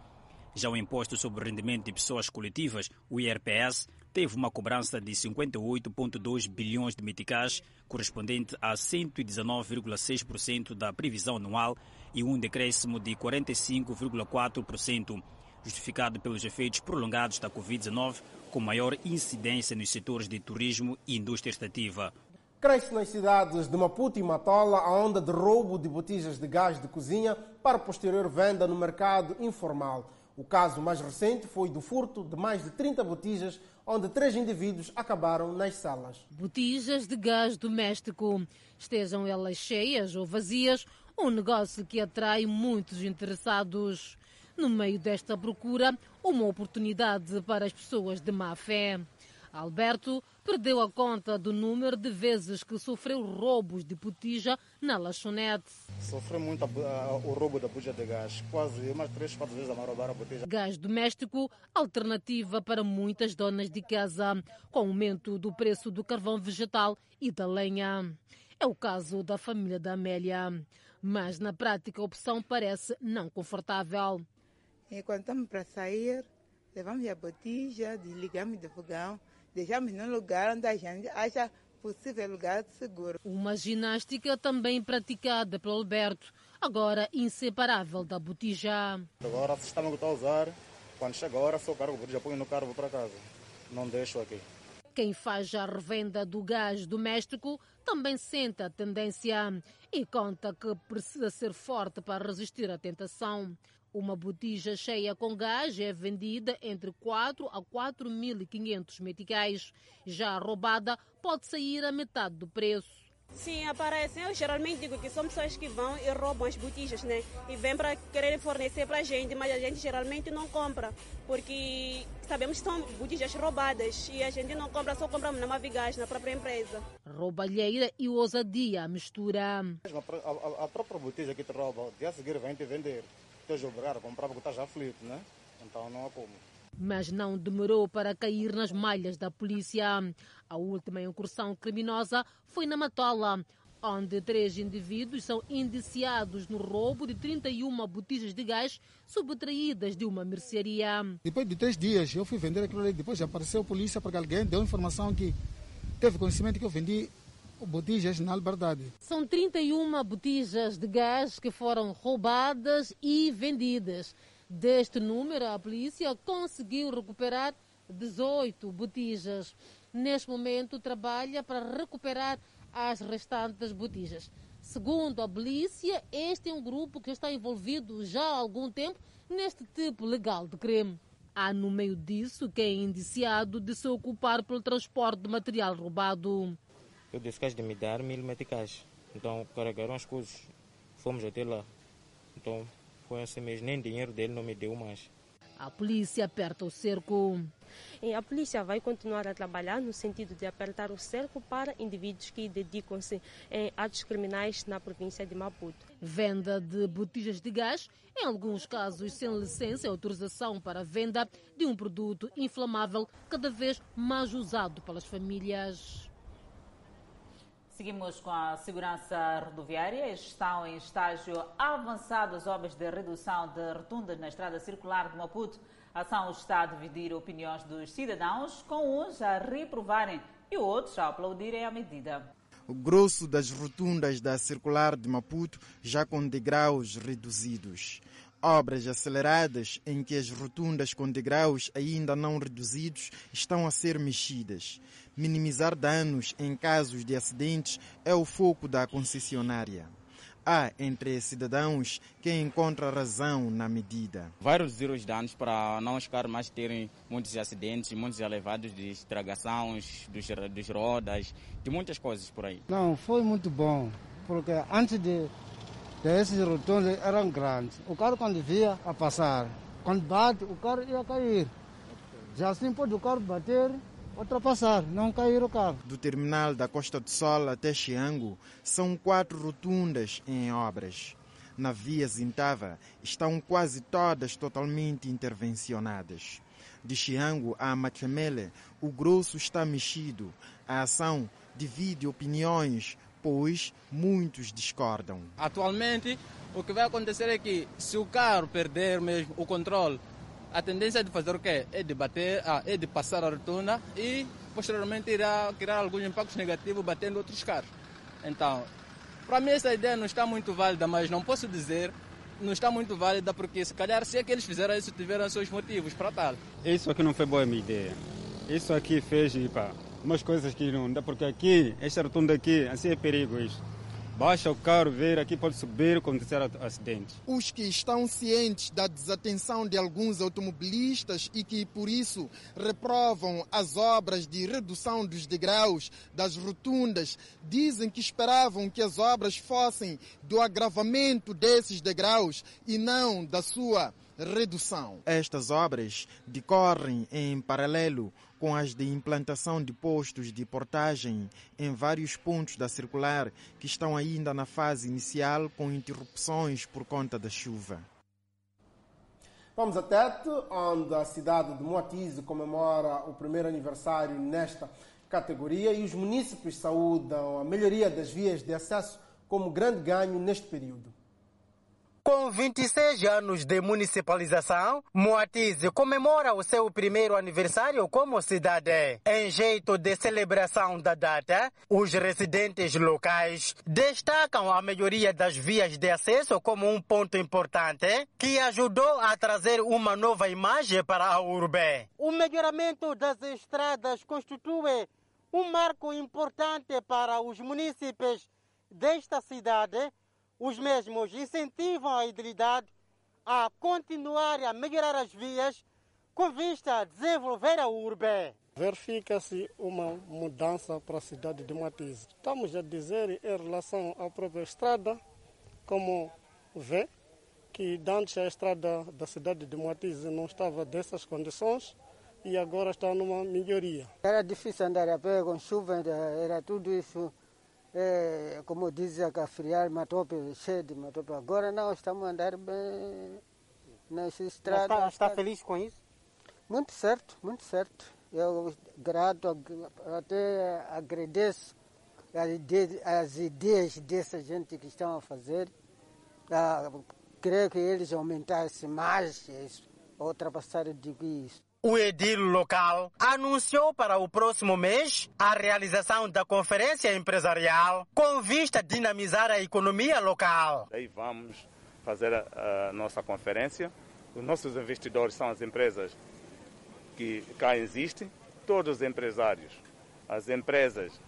Speaker 28: Já o Imposto sobre o Rendimento de Pessoas Coletivas, o IRPS, teve uma cobrança de 58,2 bilhões de meticais, correspondente a 119,6% da previsão anual e um decréscimo de 45,4%, justificado pelos efeitos prolongados da Covid-19, com maior incidência nos setores de turismo e indústria extrativa.
Speaker 2: Cresce nas cidades de Maputo e Matola a onda de roubo de botijas de gás de cozinha para posterior venda no mercado informal. O caso mais recente foi do furto de mais de 30 botijas, onde três indivíduos acabaram nas salas.
Speaker 29: Botijas de gás doméstico, estejam elas cheias ou vazias, um negócio que atrai muitos interessados. No meio desta procura, uma oportunidade para as pessoas de má fé. Alberto perdeu a conta do número de vezes que sofreu roubos de botija na lanchonete.
Speaker 30: Sofri muito a, a, o roubo da botija de gás, quase umas três, quatro vezes a roubar a botija.
Speaker 29: Gás doméstico, alternativa para muitas donas de casa, com aumento do preço do carvão vegetal e da lenha. É o caso da família da Amélia. Mas na prática a opção parece não confortável.
Speaker 31: E quando estamos para sair, levamos a botija, desligamos do fogão, deixamos num lugar onde a gente acha possível lugar seguro.
Speaker 29: Uma ginástica também praticada pelo Alberto, agora inseparável da botija.
Speaker 30: Agora, se estamos a usar, quando chega a hora, só cargo botija, ponho no carro, vou para casa. Não deixo aqui.
Speaker 29: Quem faz a revenda do gás doméstico também sente a tendência e conta que precisa ser forte para resistir à tentação. Uma botija cheia com gás é vendida entre 4 a 4.500 meticais. Já a roubada pode sair a metade do preço.
Speaker 32: Sim, aparecem. Eu geralmente digo que são pessoas que vão e roubam as botijas, né? E vêm para querer fornecer para a gente, mas a gente geralmente não compra, porque sabemos que são botijas roubadas e a gente não compra, só compramos na Mavigás, na própria empresa.
Speaker 29: Roubalheira e ousadia mistura.
Speaker 30: A, a, a própria botija que te rouba, dia seguir vem te vender. Estás obrigado a comprar porque estás aflito, né? Então não há como
Speaker 29: mas não demorou para cair nas malhas da polícia. A última incursão criminosa foi na Matola, onde três indivíduos são indiciados no roubo de 31 botijas de gás subtraídas de uma mercearia.
Speaker 33: Depois de três dias eu fui vender aquilo ali, depois apareceu a polícia porque alguém deu informação que teve conhecimento que eu vendi botijas na liberdade.
Speaker 29: São 31 botijas de gás que foram roubadas e vendidas. Deste número, a polícia conseguiu recuperar 18 botijas. Neste momento, trabalha para recuperar as restantes botijas. Segundo a polícia, este é um grupo que está envolvido já há algum tempo neste tipo legal de crime. Há no meio disso quem é indiciado de se ocupar pelo transporte de material roubado.
Speaker 34: Eu disse que de me dar mil meticais. Então carregaram as coisas. Fomos até lá. Então foi assim mesmo, nem dinheiro dele não me deu mais.
Speaker 29: A polícia aperta o cerco.
Speaker 35: E a polícia vai continuar a trabalhar no sentido de apertar o cerco para indivíduos que dedicam-se em atos criminais na província de Maputo.
Speaker 29: Venda de botijas de gás, em alguns casos sem licença e autorização para a venda de um produto inflamável cada vez mais usado pelas famílias.
Speaker 1: Seguimos com a segurança rodoviária. Estão em estágio avançado as obras de redução de rotundas na estrada circular de Maputo. A ação está a dividir opiniões dos cidadãos, com uns a reprovarem e outros a aplaudirem a medida.
Speaker 3: O grosso das rotundas da circular de Maputo já com degraus reduzidos. Obras aceleradas em que as rotundas com degraus ainda não reduzidos estão a ser mexidas. Minimizar danos em casos de acidentes é o foco da concessionária. Há entre cidadãos quem encontra razão na medida.
Speaker 25: Vai reduzir os danos para não ficar mais terem muitos acidentes, muitos elevados de estragações dos, dos rodas, de muitas coisas por aí.
Speaker 36: Não, foi muito bom, porque antes de, de esses rotundos eram grandes. O carro quando via a passar, quando bate, o carro ia cair. Já assim pode o carro bater ultrapassar, não cair o carro.
Speaker 3: Do terminal da Costa do Sol até Xiango, são quatro rotundas em obras. Na via Zintava estão quase todas totalmente intervencionadas. De Xiango a Machemele, o grosso está mexido. A ação divide opiniões, pois muitos discordam.
Speaker 25: Atualmente, o que vai acontecer é que se o carro perder mesmo o controle a tendência de fazer o quê? É de bater, ah, é de passar a rotunda e posteriormente irá criar alguns impactos negativos batendo outros carros. Então, para mim essa ideia não está muito válida, mas não posso dizer não está muito válida porque se calhar se é que eles fizeram isso tiveram seus motivos para tal.
Speaker 5: Isso aqui não foi boa minha ideia. Isso aqui fez pá, umas coisas que não dá porque aqui, esta rotunda aqui, assim é perigo isso. Baixa o carro, ver aqui pode subir, acontecer acidente.
Speaker 3: Os que estão cientes da desatenção de alguns automobilistas e que, por isso, reprovam as obras de redução dos degraus das rotundas, dizem que esperavam que as obras fossem do agravamento desses degraus e não da sua redução. Estas obras decorrem em paralelo com as de implantação de postos de portagem em vários pontos da circular que estão ainda na fase inicial com interrupções por conta da chuva.
Speaker 2: Vamos a Tete, onde a cidade de Moatize comemora o primeiro aniversário nesta categoria e os municípios saúdam a melhoria das vias de acesso como grande ganho neste período.
Speaker 37: Com 26 anos de municipalização, Moatize comemora o seu primeiro aniversário como cidade. Em jeito de celebração da data, os residentes locais destacam a melhoria das vias de acesso como um ponto importante que ajudou a trazer uma nova imagem para a urbe. O melhoramento das estradas constitui um marco importante para os municípios desta cidade os mesmos incentivam a idilidade a continuar a melhorar as vias com vista a desenvolver a urbe.
Speaker 36: Verifica-se uma mudança para a cidade de Matiz. Estamos a dizer em relação à própria estrada, como vê, que antes a estrada da cidade de Matiz não estava dessas condições e agora está numa melhoria. Era difícil andar a pé com chuva, era tudo isso é, como dizia a friar matope, cheio de matope. Agora não, estamos a andar bem nessa estrada.
Speaker 37: Está, está feliz com isso?
Speaker 36: Muito certo, muito certo. Eu grato, até agradeço as ideias dessa gente que estão a fazer. Ah, creio que eles aumentassem mais, ultrapassarem isso.
Speaker 37: O edil local anunciou para o próximo mês a realização da conferência empresarial com vista a dinamizar a economia local.
Speaker 38: Daí vamos fazer a, a nossa conferência
Speaker 39: Os nossos investidores são as empresas que cá existem, todos os empresários, as empresas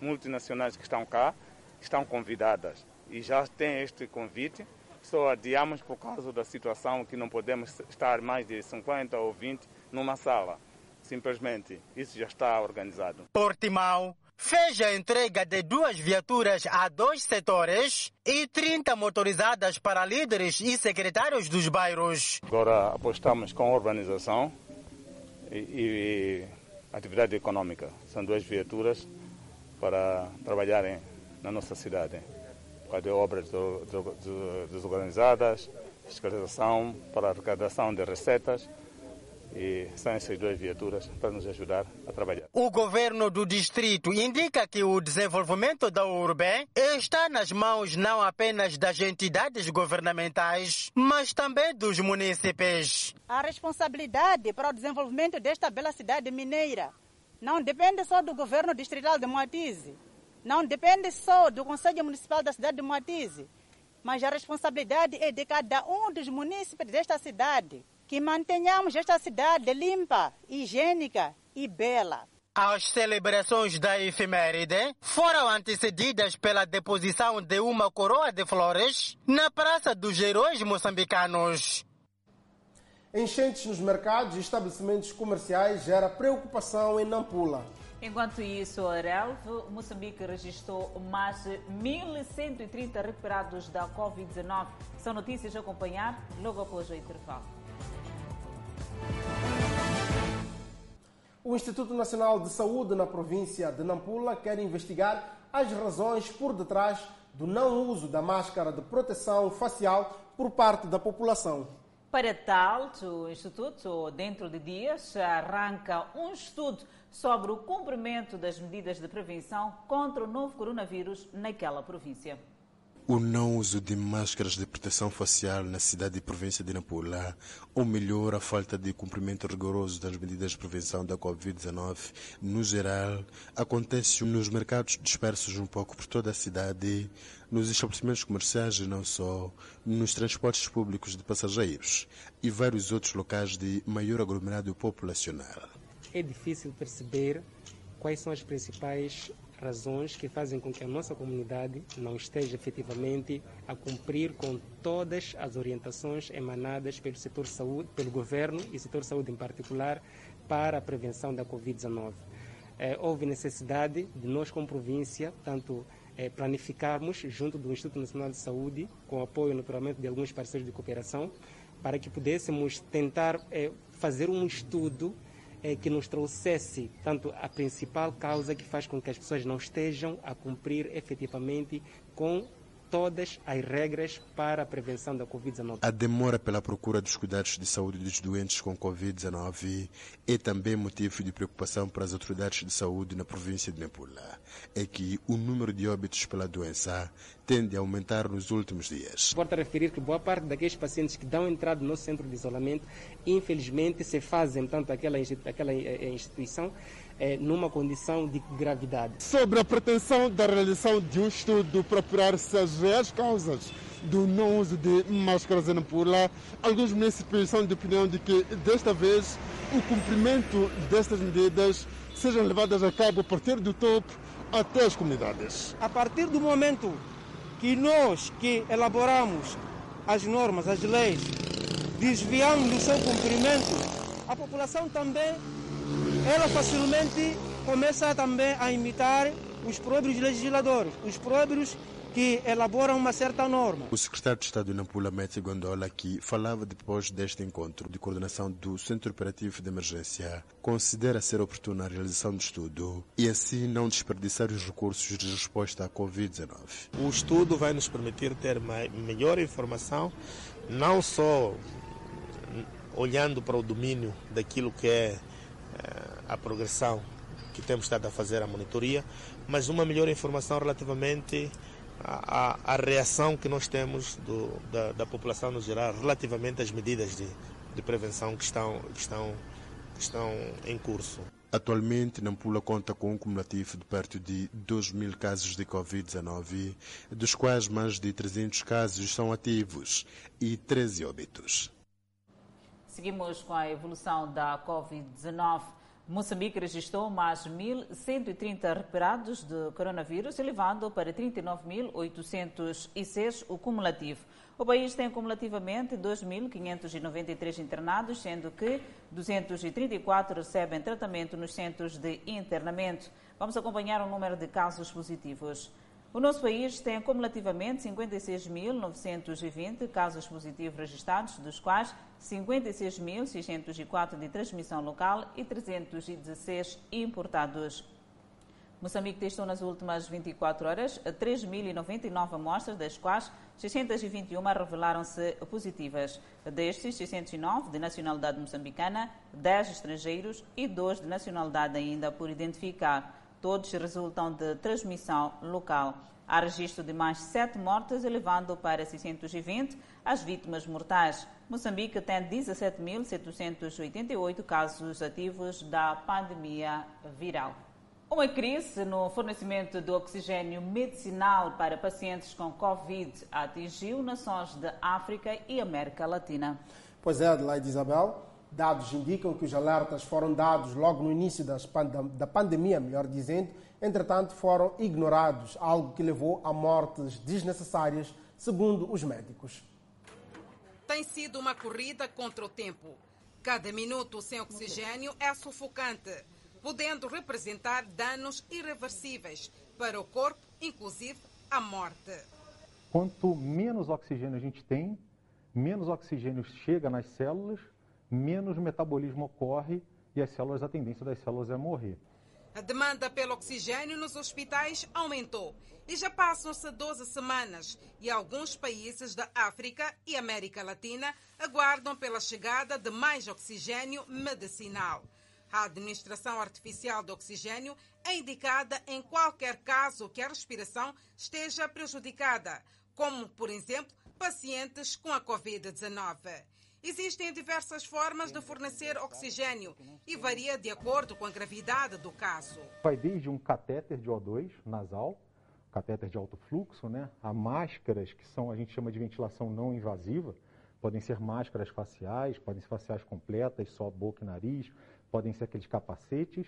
Speaker 39: multinacionais que estão cá, estão convidadas e já têm este convite. Só adiamos por causa da situação que não podemos estar mais de 50 ou 20 numa sala. Simplesmente, isso já está organizado.
Speaker 37: Portimão fez a entrega de duas viaturas a dois setores e 30 motorizadas para líderes e secretários dos bairros.
Speaker 39: Agora apostamos com urbanização e, e atividade econômica. São duas viaturas para trabalharem na nossa cidade. De obras desorganizadas, fiscalização para arrecadação de receitas e são essas duas viaturas para nos ajudar a trabalhar.
Speaker 37: O governo do distrito indica que o desenvolvimento da urbe está nas mãos não apenas das entidades governamentais, mas também dos munícipes.
Speaker 40: A responsabilidade para o desenvolvimento desta bela cidade mineira não depende só do governo distrital de Moatize, não depende só do Conselho Municipal da cidade de Moatize, mas a responsabilidade é de cada um dos munícipes desta cidade que mantenhamos esta cidade limpa, higiênica e bela.
Speaker 37: As celebrações da efeméride foram antecedidas pela deposição de uma coroa de flores na Praça dos Heróis Moçambicanos.
Speaker 2: Enchentes nos mercados e estabelecimentos comerciais gera preocupação em Nampula.
Speaker 1: Enquanto isso, a Relve, Moçambique registrou mais de 1.130 recuperados da Covid-19. São notícias a acompanhar logo após o intervalo.
Speaker 2: O Instituto Nacional de Saúde na província de Nampula quer investigar as razões por detrás do não uso da máscara de proteção facial por parte da população.
Speaker 1: Para tal, o Instituto, dentro de dias, arranca um estudo sobre o cumprimento das medidas de prevenção contra o novo coronavírus naquela província.
Speaker 41: O não uso de máscaras de proteção facial na cidade e província de Nampula, ou melhor, a falta de cumprimento rigoroso das medidas de prevenção da Covid-19, no geral, acontece nos mercados dispersos um pouco por toda a cidade, nos estabelecimentos comerciais e não só, nos transportes públicos de passageiros e vários outros locais de maior aglomerado populacional.
Speaker 42: É difícil perceber quais são as principais razões que fazem com que a nossa comunidade não esteja efetivamente a cumprir com todas as orientações emanadas pelo setor saúde, pelo governo e setor saúde em particular para a prevenção da Covid-19. Eh, houve necessidade de nós, como província, tanto eh, planificarmos junto do Instituto Nacional de Saúde, com apoio naturalmente de alguns parceiros de cooperação, para que pudéssemos tentar eh, fazer um estudo é, que nos trouxesse tanto a principal causa que faz com que as pessoas não estejam a cumprir efetivamente com todas as regras para a prevenção da Covid-19.
Speaker 41: A demora pela procura dos cuidados de saúde dos doentes com Covid-19 é também motivo de preocupação para as autoridades de saúde na província de Nampula. É que o número de óbitos pela doença tende a aumentar nos últimos dias.
Speaker 42: Importa referir que boa parte daqueles pacientes que dão entrada no centro de isolamento, infelizmente, se fazem tanto aquela, aquela instituição é, numa condição de gravidade.
Speaker 43: Sobre a pretensão da realização de um estudo para apurar as reais causas do não uso de máscaras em Nampula, alguns municípios são de opinião de que, desta vez, o cumprimento destas medidas sejam levadas a cabo a partir do topo até as comunidades.
Speaker 42: A partir do momento que nós que elaboramos as normas, as leis, desviamos do seu cumprimento, a população também ela facilmente começa também a imitar os próprios legisladores, os próprios que elaboram uma certa norma.
Speaker 41: O secretário de Estado de Nampula, Mete Gondola, que falava depois deste encontro de coordenação do Centro Operativo de Emergência, considera ser oportuna a realização do estudo e assim não desperdiçar os recursos de resposta à Covid-19.
Speaker 44: O estudo vai nos permitir ter melhor informação, não só olhando para o domínio daquilo que é a progressão que temos estado a fazer a monitoria, mas uma melhor informação relativamente à, à reação que nós temos do, da, da, população no geral relativamente às medidas de, de prevenção que estão, que, estão, que estão em curso.
Speaker 41: Atualmente, Nampula conta com um cumulativo de perto de 2 mil casos de Covid-19, dos quais mais de 300 casos são ativos e 13 óbitos.
Speaker 1: Seguimos com a evolução da Covid-19. Moçambique registrou mais 1.130 recuperados de coronavírus, elevando para 39.806 o cumulativo. O país tem cumulativamente 2.593 internados, sendo que 234 recebem tratamento nos centros de internamento. Vamos acompanhar o número de casos positivos. O nosso país tem cumulativamente 56.920 casos positivos registrados, dos quais 56.604 de transmissão local e 316 importados. Moçambique testou nas últimas 24 horas 3.099 amostras, das quais 621 revelaram-se positivas. Destes, 609 de nacionalidade moçambicana, 10 estrangeiros e 2 de nacionalidade ainda por identificar. Todos resultam de transmissão local. Há registro de mais sete mortes, elevando para 620 as vítimas mortais. Moçambique tem 17.788 casos ativos da pandemia viral. Uma crise no fornecimento de oxigênio medicinal para pacientes com Covid atingiu nações da África e América Latina.
Speaker 2: Pois é, Adelaide Isabel. Dados indicam que os alertas foram dados logo no início da pandemia, melhor dizendo, entretanto foram ignorados, algo que levou a mortes desnecessárias, segundo os médicos.
Speaker 45: Tem sido uma corrida contra o tempo. Cada minuto sem oxigênio é sufocante, podendo representar danos irreversíveis para o corpo, inclusive a morte.
Speaker 46: Quanto menos oxigênio a gente tem, menos oxigênio chega nas células, menos metabolismo ocorre e as células, a tendência das células é morrer.
Speaker 45: A demanda pelo oxigênio nos hospitais aumentou e já passam-se 12 semanas e alguns países da África e América Latina aguardam pela chegada de mais oxigênio medicinal. A administração artificial de oxigênio é indicada em qualquer caso que a respiração esteja prejudicada, como, por exemplo, pacientes com a Covid-19. Existem diversas formas de fornecer oxigênio e varia de acordo com a gravidade do caso.
Speaker 46: Vai desde um catéter de O2 nasal, catéter de alto fluxo, né, a máscaras que são a gente chama de ventilação não invasiva, podem ser máscaras faciais, podem ser faciais completas, só boca e nariz, podem ser aqueles capacetes.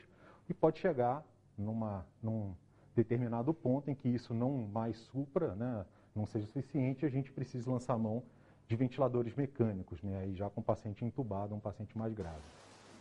Speaker 46: E pode chegar numa, num determinado ponto em que isso não mais supra, né, não seja suficiente, a gente precisa lançar a mão de ventiladores mecânicos, né? Aí já com paciente entubado, um paciente mais grave.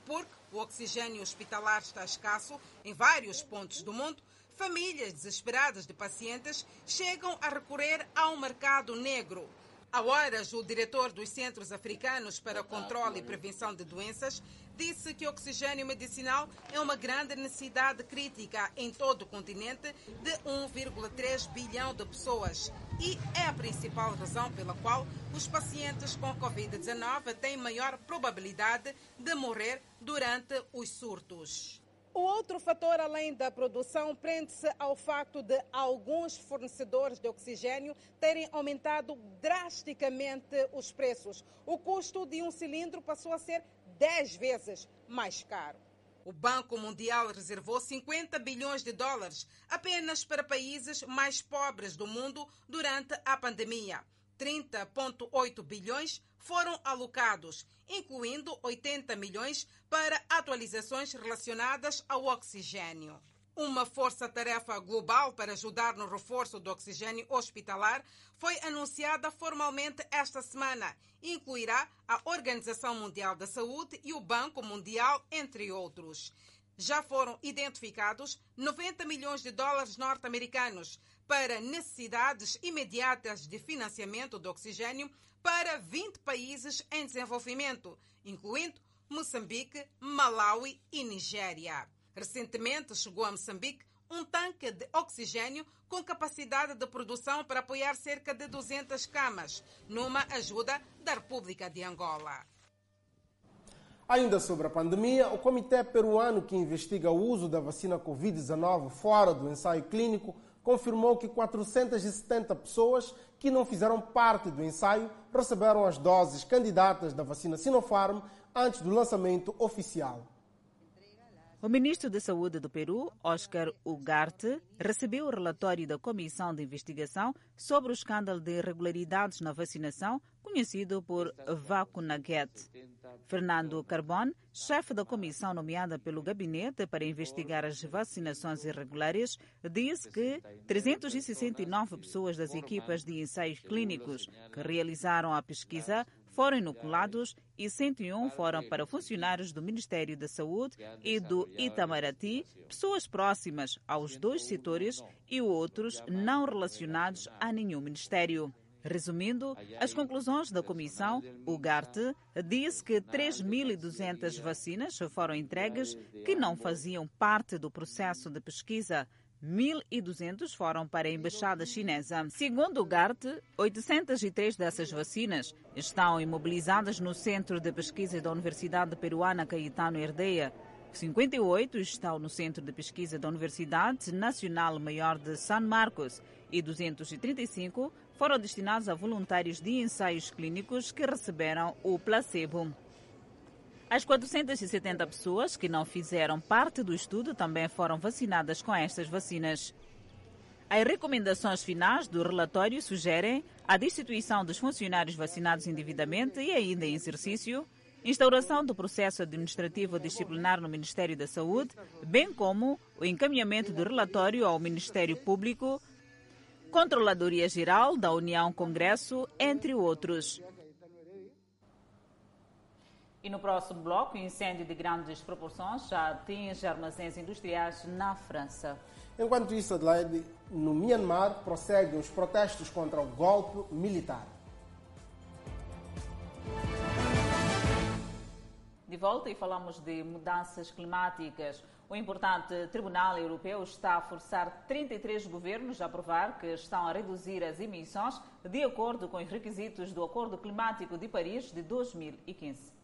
Speaker 45: Porque o oxigênio hospitalar está escasso em vários pontos do mundo, famílias desesperadas de pacientes chegam a recorrer ao mercado negro Há horas, o diretor dos Centros Africanos para Controle e Prevenção de Doenças disse que oxigênio medicinal é uma grande necessidade crítica em todo o continente de 1,3 bilhão de pessoas e é a principal razão pela qual os pacientes com Covid-19 têm maior probabilidade de morrer durante os surtos. O outro fator, além da produção, prende-se ao facto de alguns fornecedores de oxigênio terem aumentado drasticamente os preços. O custo de um cilindro passou a ser 10 vezes mais caro. O Banco Mundial reservou 50 bilhões de dólares apenas para países mais pobres do mundo durante a pandemia. 30,8 bilhões foram alocados, incluindo 80 milhões para atualizações relacionadas ao oxigênio. Uma força-tarefa global para ajudar no reforço do oxigênio hospitalar foi anunciada formalmente esta semana incluirá a Organização Mundial da Saúde e o Banco Mundial, entre outros. Já foram identificados 90 milhões de dólares norte-americanos para necessidades imediatas de financiamento de oxigênio para 20 países em desenvolvimento, incluindo Moçambique, Malawi e Nigéria. Recentemente chegou a Moçambique um tanque de oxigênio com capacidade de produção para apoiar cerca de 200 camas, numa ajuda da República de Angola.
Speaker 2: Ainda sobre a pandemia, o Comitê Peruano que investiga o uso da vacina Covid-19 fora do ensaio clínico confirmou que 470 pessoas que não fizeram parte do ensaio receberam as doses candidatas da vacina Sinopharm antes do lançamento oficial.
Speaker 1: O ministro da Saúde do Peru, Oscar Ugarte, recebeu o relatório da Comissão de Investigação sobre o escândalo de irregularidades na vacinação, conhecido por Vacunaget. Fernando Carbon, chefe da comissão nomeada pelo gabinete para investigar as vacinações irregulares, disse que 369 pessoas das equipas de ensaios clínicos que realizaram a pesquisa foram inoculados e 101 foram para funcionários do Ministério da Saúde e do Itamaraty, pessoas próximas aos dois setores e outros não relacionados a nenhum ministério. Resumindo, as conclusões da comissão, o GART disse que 3.200 vacinas foram entregues que não faziam parte do processo de pesquisa 1.200 foram para a Embaixada Chinesa. Segundo o GART, 803 dessas vacinas estão imobilizadas no Centro de Pesquisa da Universidade Peruana Caetano Herdeia. 58 estão no Centro de Pesquisa da Universidade Nacional Maior de San Marcos e 235 foram destinados a voluntários de ensaios clínicos que receberam o placebo. As 470 pessoas que não fizeram parte do estudo também foram vacinadas com estas vacinas. As recomendações finais do relatório sugerem a destituição dos funcionários vacinados indevidamente e ainda em exercício, instauração do processo administrativo disciplinar no Ministério da Saúde, bem como o encaminhamento do relatório ao Ministério Público, Controladoria Geral da União Congresso, entre outros. E no próximo bloco, o incêndio de grandes proporções já atinge armazéns industriais na França.
Speaker 2: Enquanto isso, Adelaide, no Myanmar prosseguem os protestos contra o golpe militar.
Speaker 1: De volta e falamos de mudanças climáticas. O importante Tribunal Europeu está a forçar 33 governos a aprovar que estão a reduzir as emissões de acordo com os requisitos do Acordo Climático de Paris de 2015.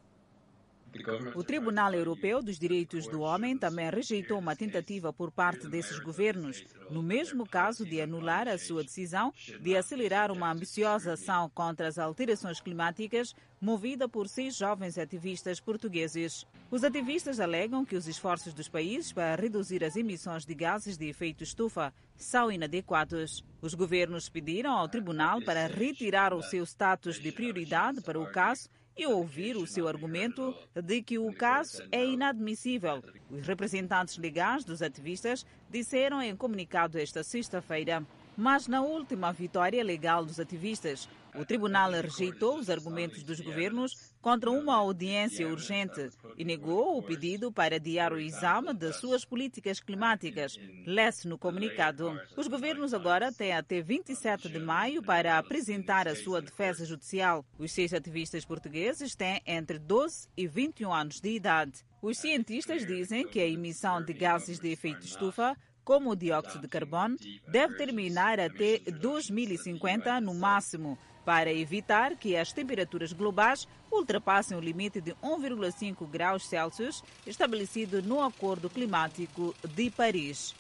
Speaker 1: O Tribunal Europeu dos Direitos do Homem também rejeitou uma tentativa por parte desses governos, no mesmo caso de anular a sua decisão de acelerar uma ambiciosa ação contra as alterações climáticas movida por seis jovens ativistas portugueses. Os ativistas alegam que os esforços dos países para reduzir as emissões de gases de efeito estufa são inadequados. Os governos pediram ao tribunal para retirar o seu status de prioridade para o caso e ouvir o seu argumento de que o caso é inadmissível. Os representantes legais dos ativistas disseram em comunicado esta sexta-feira. Mas na última vitória legal dos ativistas, o tribunal rejeitou os argumentos dos governos contra uma audiência urgente e negou o pedido para adiar o exame de suas políticas climáticas, lê-se no comunicado. Os governos agora têm até 27 de maio para apresentar a sua defesa judicial. Os seis ativistas portugueses têm entre 12 e 21 anos de idade. Os cientistas dizem que a emissão de gases de efeito estufa como o dióxido de carbono, deve terminar até 2050 no máximo, para evitar que as temperaturas globais ultrapassem o limite de 1,5 graus Celsius estabelecido no Acordo Climático de Paris.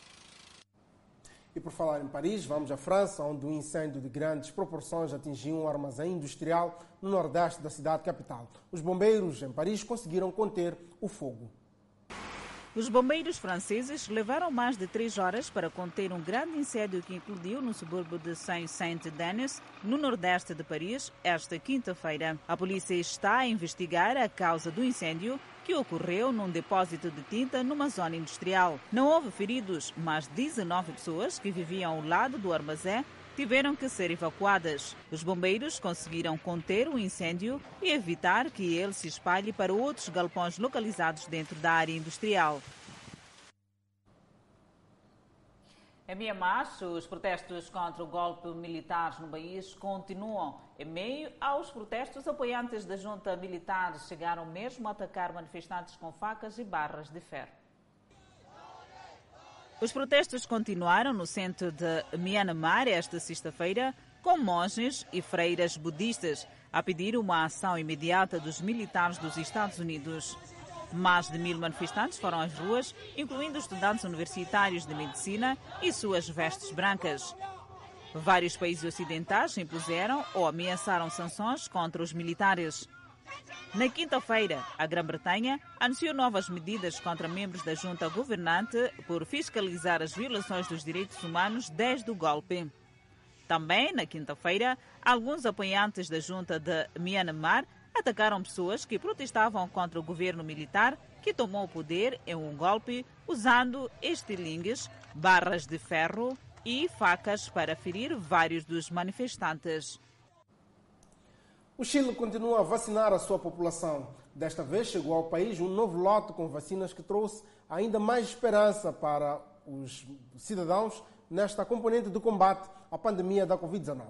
Speaker 2: E por falar em Paris, vamos à França, onde um incêndio de grandes proporções atingiu um armazém industrial no nordeste da cidade capital. Os bombeiros em Paris conseguiram conter o fogo.
Speaker 1: Os bombeiros franceses levaram mais de três horas para conter um grande incêndio que eclodiu no subúrbio de Saint-Saint-Denis, no nordeste de Paris, esta quinta-feira. A polícia está a investigar a causa do incêndio que ocorreu num depósito de tinta numa zona industrial. Não houve feridos, mas 19 pessoas que viviam ao lado do armazém tiveram que ser evacuadas. Os bombeiros conseguiram conter o incêndio e evitar que ele se espalhe para outros galpões localizados dentro da área industrial. Em Mianmar, os protestos contra o golpe militar no país continuam. Em meio aos protestos, apoiantes da junta militar chegaram mesmo a atacar manifestantes com facas e barras de ferro. Os protestos continuaram no centro de Myanmar esta sexta-feira, com monges e freiras budistas a pedir uma ação imediata dos militares dos Estados Unidos. Mais de mil manifestantes foram às ruas, incluindo estudantes universitários de medicina e suas vestes brancas. Vários países ocidentais impuseram ou ameaçaram sanções contra os militares. Na quinta-feira, a Grã-Bretanha anunciou novas medidas contra membros da junta governante por fiscalizar as violações dos direitos humanos desde o golpe. Também, na quinta-feira, alguns apoiantes da junta de Myanmar atacaram pessoas que protestavam contra o governo militar que tomou o poder em um golpe usando estilingues, barras de ferro e facas para ferir vários dos manifestantes.
Speaker 2: O Chile continua a vacinar a sua população. Desta vez chegou ao país um novo lote com vacinas que trouxe ainda mais esperança para os cidadãos nesta componente do combate à pandemia da Covid-19.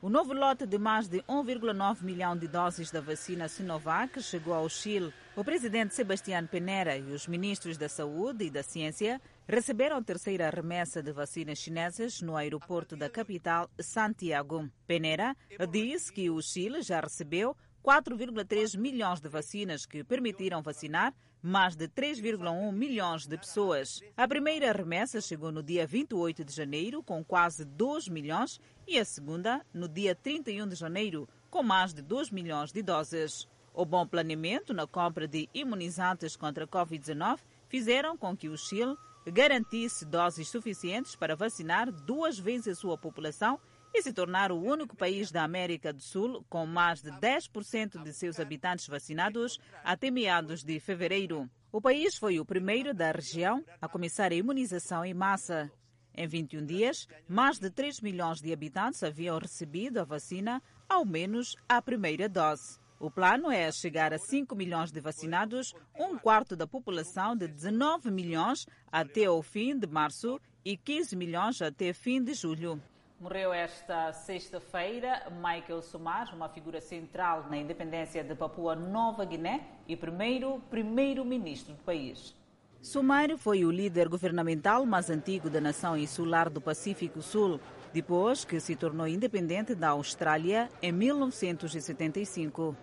Speaker 1: O novo lote de mais de 1,9 milhão de doses da vacina Sinovac chegou ao Chile. O presidente Sebastián Penera e os ministros da Saúde e da Ciência receberam a terceira remessa de vacinas chinesas no aeroporto da capital, Santiago. Penera disse que o Chile já recebeu 4,3 milhões de vacinas que permitiram vacinar mais de 3,1 milhões de pessoas. A primeira remessa chegou no dia 28 de janeiro, com quase 2 milhões, e a segunda no dia 31 de janeiro, com mais de 2 milhões de doses. O bom planeamento na compra de imunizantes contra a Covid-19 fizeram com que o Chile garantisse doses suficientes para vacinar duas vezes a sua população e se tornar o único país da América do Sul com mais de 10% de seus habitantes vacinados até meados de fevereiro. O país foi o primeiro da região a começar a imunização em massa. Em 21 dias, mais de 3 milhões de habitantes haviam recebido a vacina, ao menos a primeira dose. O plano é chegar a 5 milhões de vacinados, um quarto da população de 19 milhões até o fim de março e 15 milhões até fim de julho. Morreu esta sexta-feira Michael Somar, uma figura central na independência de Papua Nova Guiné e primeiro primeiro-ministro do país. Somar foi o líder governamental mais antigo da nação insular do Pacífico Sul, depois que se tornou independente da Austrália em 1975.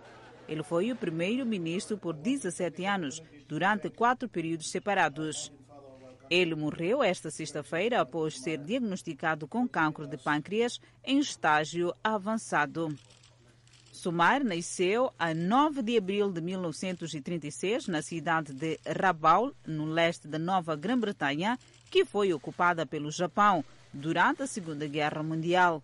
Speaker 1: Ele foi o primeiro-ministro por 17 anos, durante quatro períodos separados. Ele morreu esta sexta-feira após ser diagnosticado com cancro de pâncreas em estágio avançado. Sumar nasceu a 9 de abril de 1936 na cidade de Rabaul, no leste da Nova Grã-Bretanha, que foi ocupada pelo Japão durante a Segunda Guerra Mundial.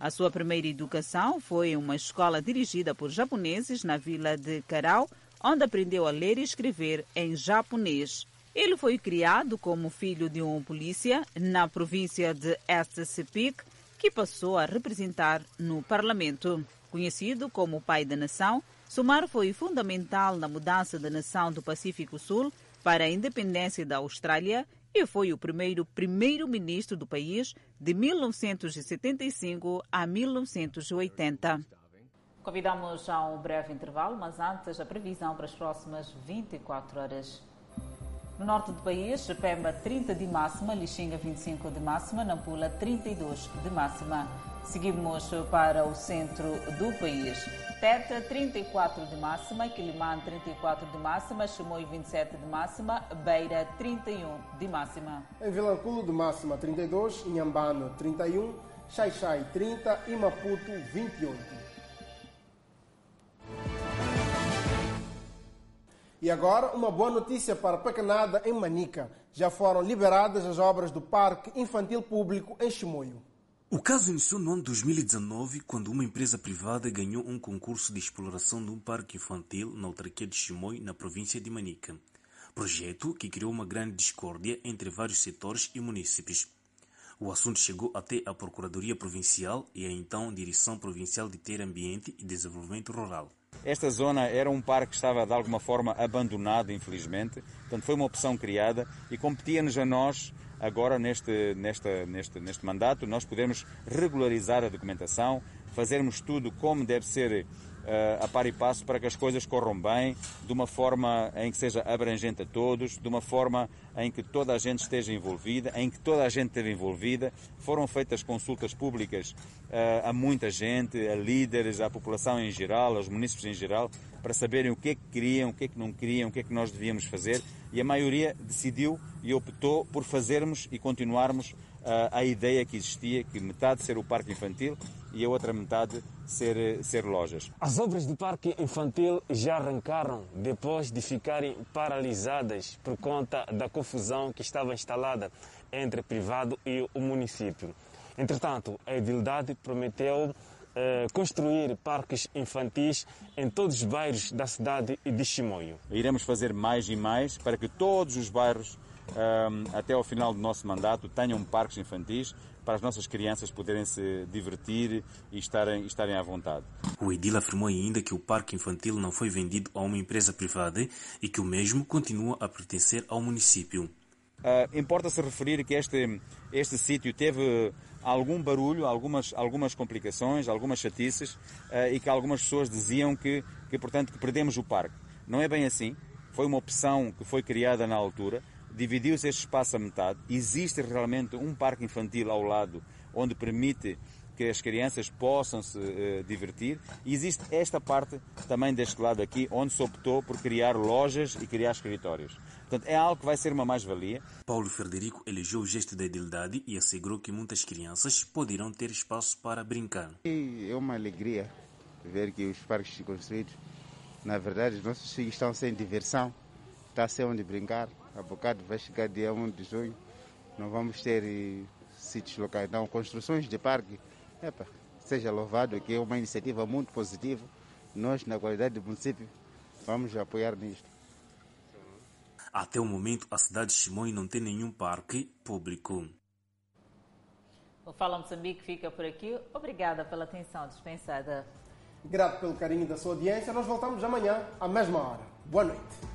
Speaker 1: A sua primeira educação foi em uma escola dirigida por japoneses na vila de Karau, onde aprendeu a ler e escrever em japonês. Ele foi criado como filho de um polícia na província de Est Sepik, que passou a representar no parlamento. Conhecido como o pai da nação, Sumar foi fundamental na mudança da nação do Pacífico Sul para a independência da Austrália e foi o primeiro primeiro-ministro do país de 1975 a 1980. Convidamos a um breve intervalo, mas antes a previsão para as próximas 24 horas. No norte do país, Pemba 30 de máxima, Lixinga 25 de máxima, Nampula 32 de máxima. Seguimos para o centro do país. Teta 34 de máxima, Quilimane 34 de máxima, Chimoio 27 de máxima, Beira 31 de máxima.
Speaker 2: Em Vilanculo de máxima 32, Inhambane 31, Xaixai 30 e Maputo 28. E agora, uma boa notícia para Pecanada, em Manica. Já foram liberadas as obras do Parque Infantil Público em Chimoio.
Speaker 47: O caso iniciou no ano 2019, quando uma empresa privada ganhou um concurso de exploração de um parque infantil na autarquia de Chimoio, na província de Manica. Projeto que criou uma grande discórdia entre vários setores e munícipes. O assunto chegou até a Procuradoria Provincial e a então Direção Provincial de Ter Ambiente e Desenvolvimento Rural.
Speaker 48: Esta zona era um parque que estava de alguma forma abandonado, infelizmente. Portanto, foi uma opção criada e competia-nos a nós, agora neste, neste, neste, neste mandato, nós podemos regularizar a documentação, fazermos tudo como deve ser a par e passo para que as coisas corram bem, de uma forma em que seja abrangente a todos, de uma forma em que toda a gente esteja envolvida, em que toda a gente esteve envolvida. Foram feitas consultas públicas uh, a muita gente, a líderes, à população em geral, aos municípios em geral, para saberem o que é que queriam, o que é que não queriam, o que é que nós devíamos fazer. E a maioria decidiu e optou por fazermos e continuarmos a ideia que existia que metade ser o parque infantil e a outra metade ser, ser lojas.
Speaker 49: As obras do parque infantil já arrancaram depois de ficarem paralisadas por conta da confusão que estava instalada entre privado e o município. Entretanto, a edildade prometeu eh, construir parques infantis em todos os bairros da cidade de Chimoio.
Speaker 48: Iremos fazer mais e mais para que todos os bairros até ao final do nosso mandato, tenham parques infantis para as nossas crianças poderem se divertir e estarem, estarem à vontade.
Speaker 47: O Edil afirmou ainda que o parque infantil não foi vendido a uma empresa privada e que o mesmo continua a pertencer ao município.
Speaker 48: Uh, Importa-se referir que este, este sítio teve algum barulho, algumas, algumas complicações, algumas chatices uh, e que algumas pessoas diziam que, que, portanto, que perdemos o parque. Não é bem assim. Foi uma opção que foi criada na altura dividiu-se este espaço a metade. Existe realmente um parque infantil ao lado, onde permite que as crianças possam se uh, divertir. E existe esta parte também deste lado aqui, onde se optou por criar lojas e criar escritórios. Portanto, é algo que vai ser uma mais-valia.
Speaker 47: Paulo Frederico elegeu o gesto da idilidade e assegurou que muitas crianças poderão ter espaço para brincar.
Speaker 50: É uma alegria ver que os parques construídos, na verdade, os nossos filhos estão sem diversão, está sem onde brincar a bocado vai chegar dia 1 de junho, não vamos ter eh, sítios locais. Então, construções de parque, epa, seja louvado, que é uma iniciativa muito positiva. Nós, na qualidade do município, vamos apoiar nisto.
Speaker 47: Até o momento, a cidade de Chimoi não tem nenhum parque público.
Speaker 1: O Fala Moçambique fica por aqui. Obrigada pela atenção dispensada.
Speaker 2: Grato pelo carinho da sua audiência. Nós voltamos amanhã, à mesma hora. Boa noite.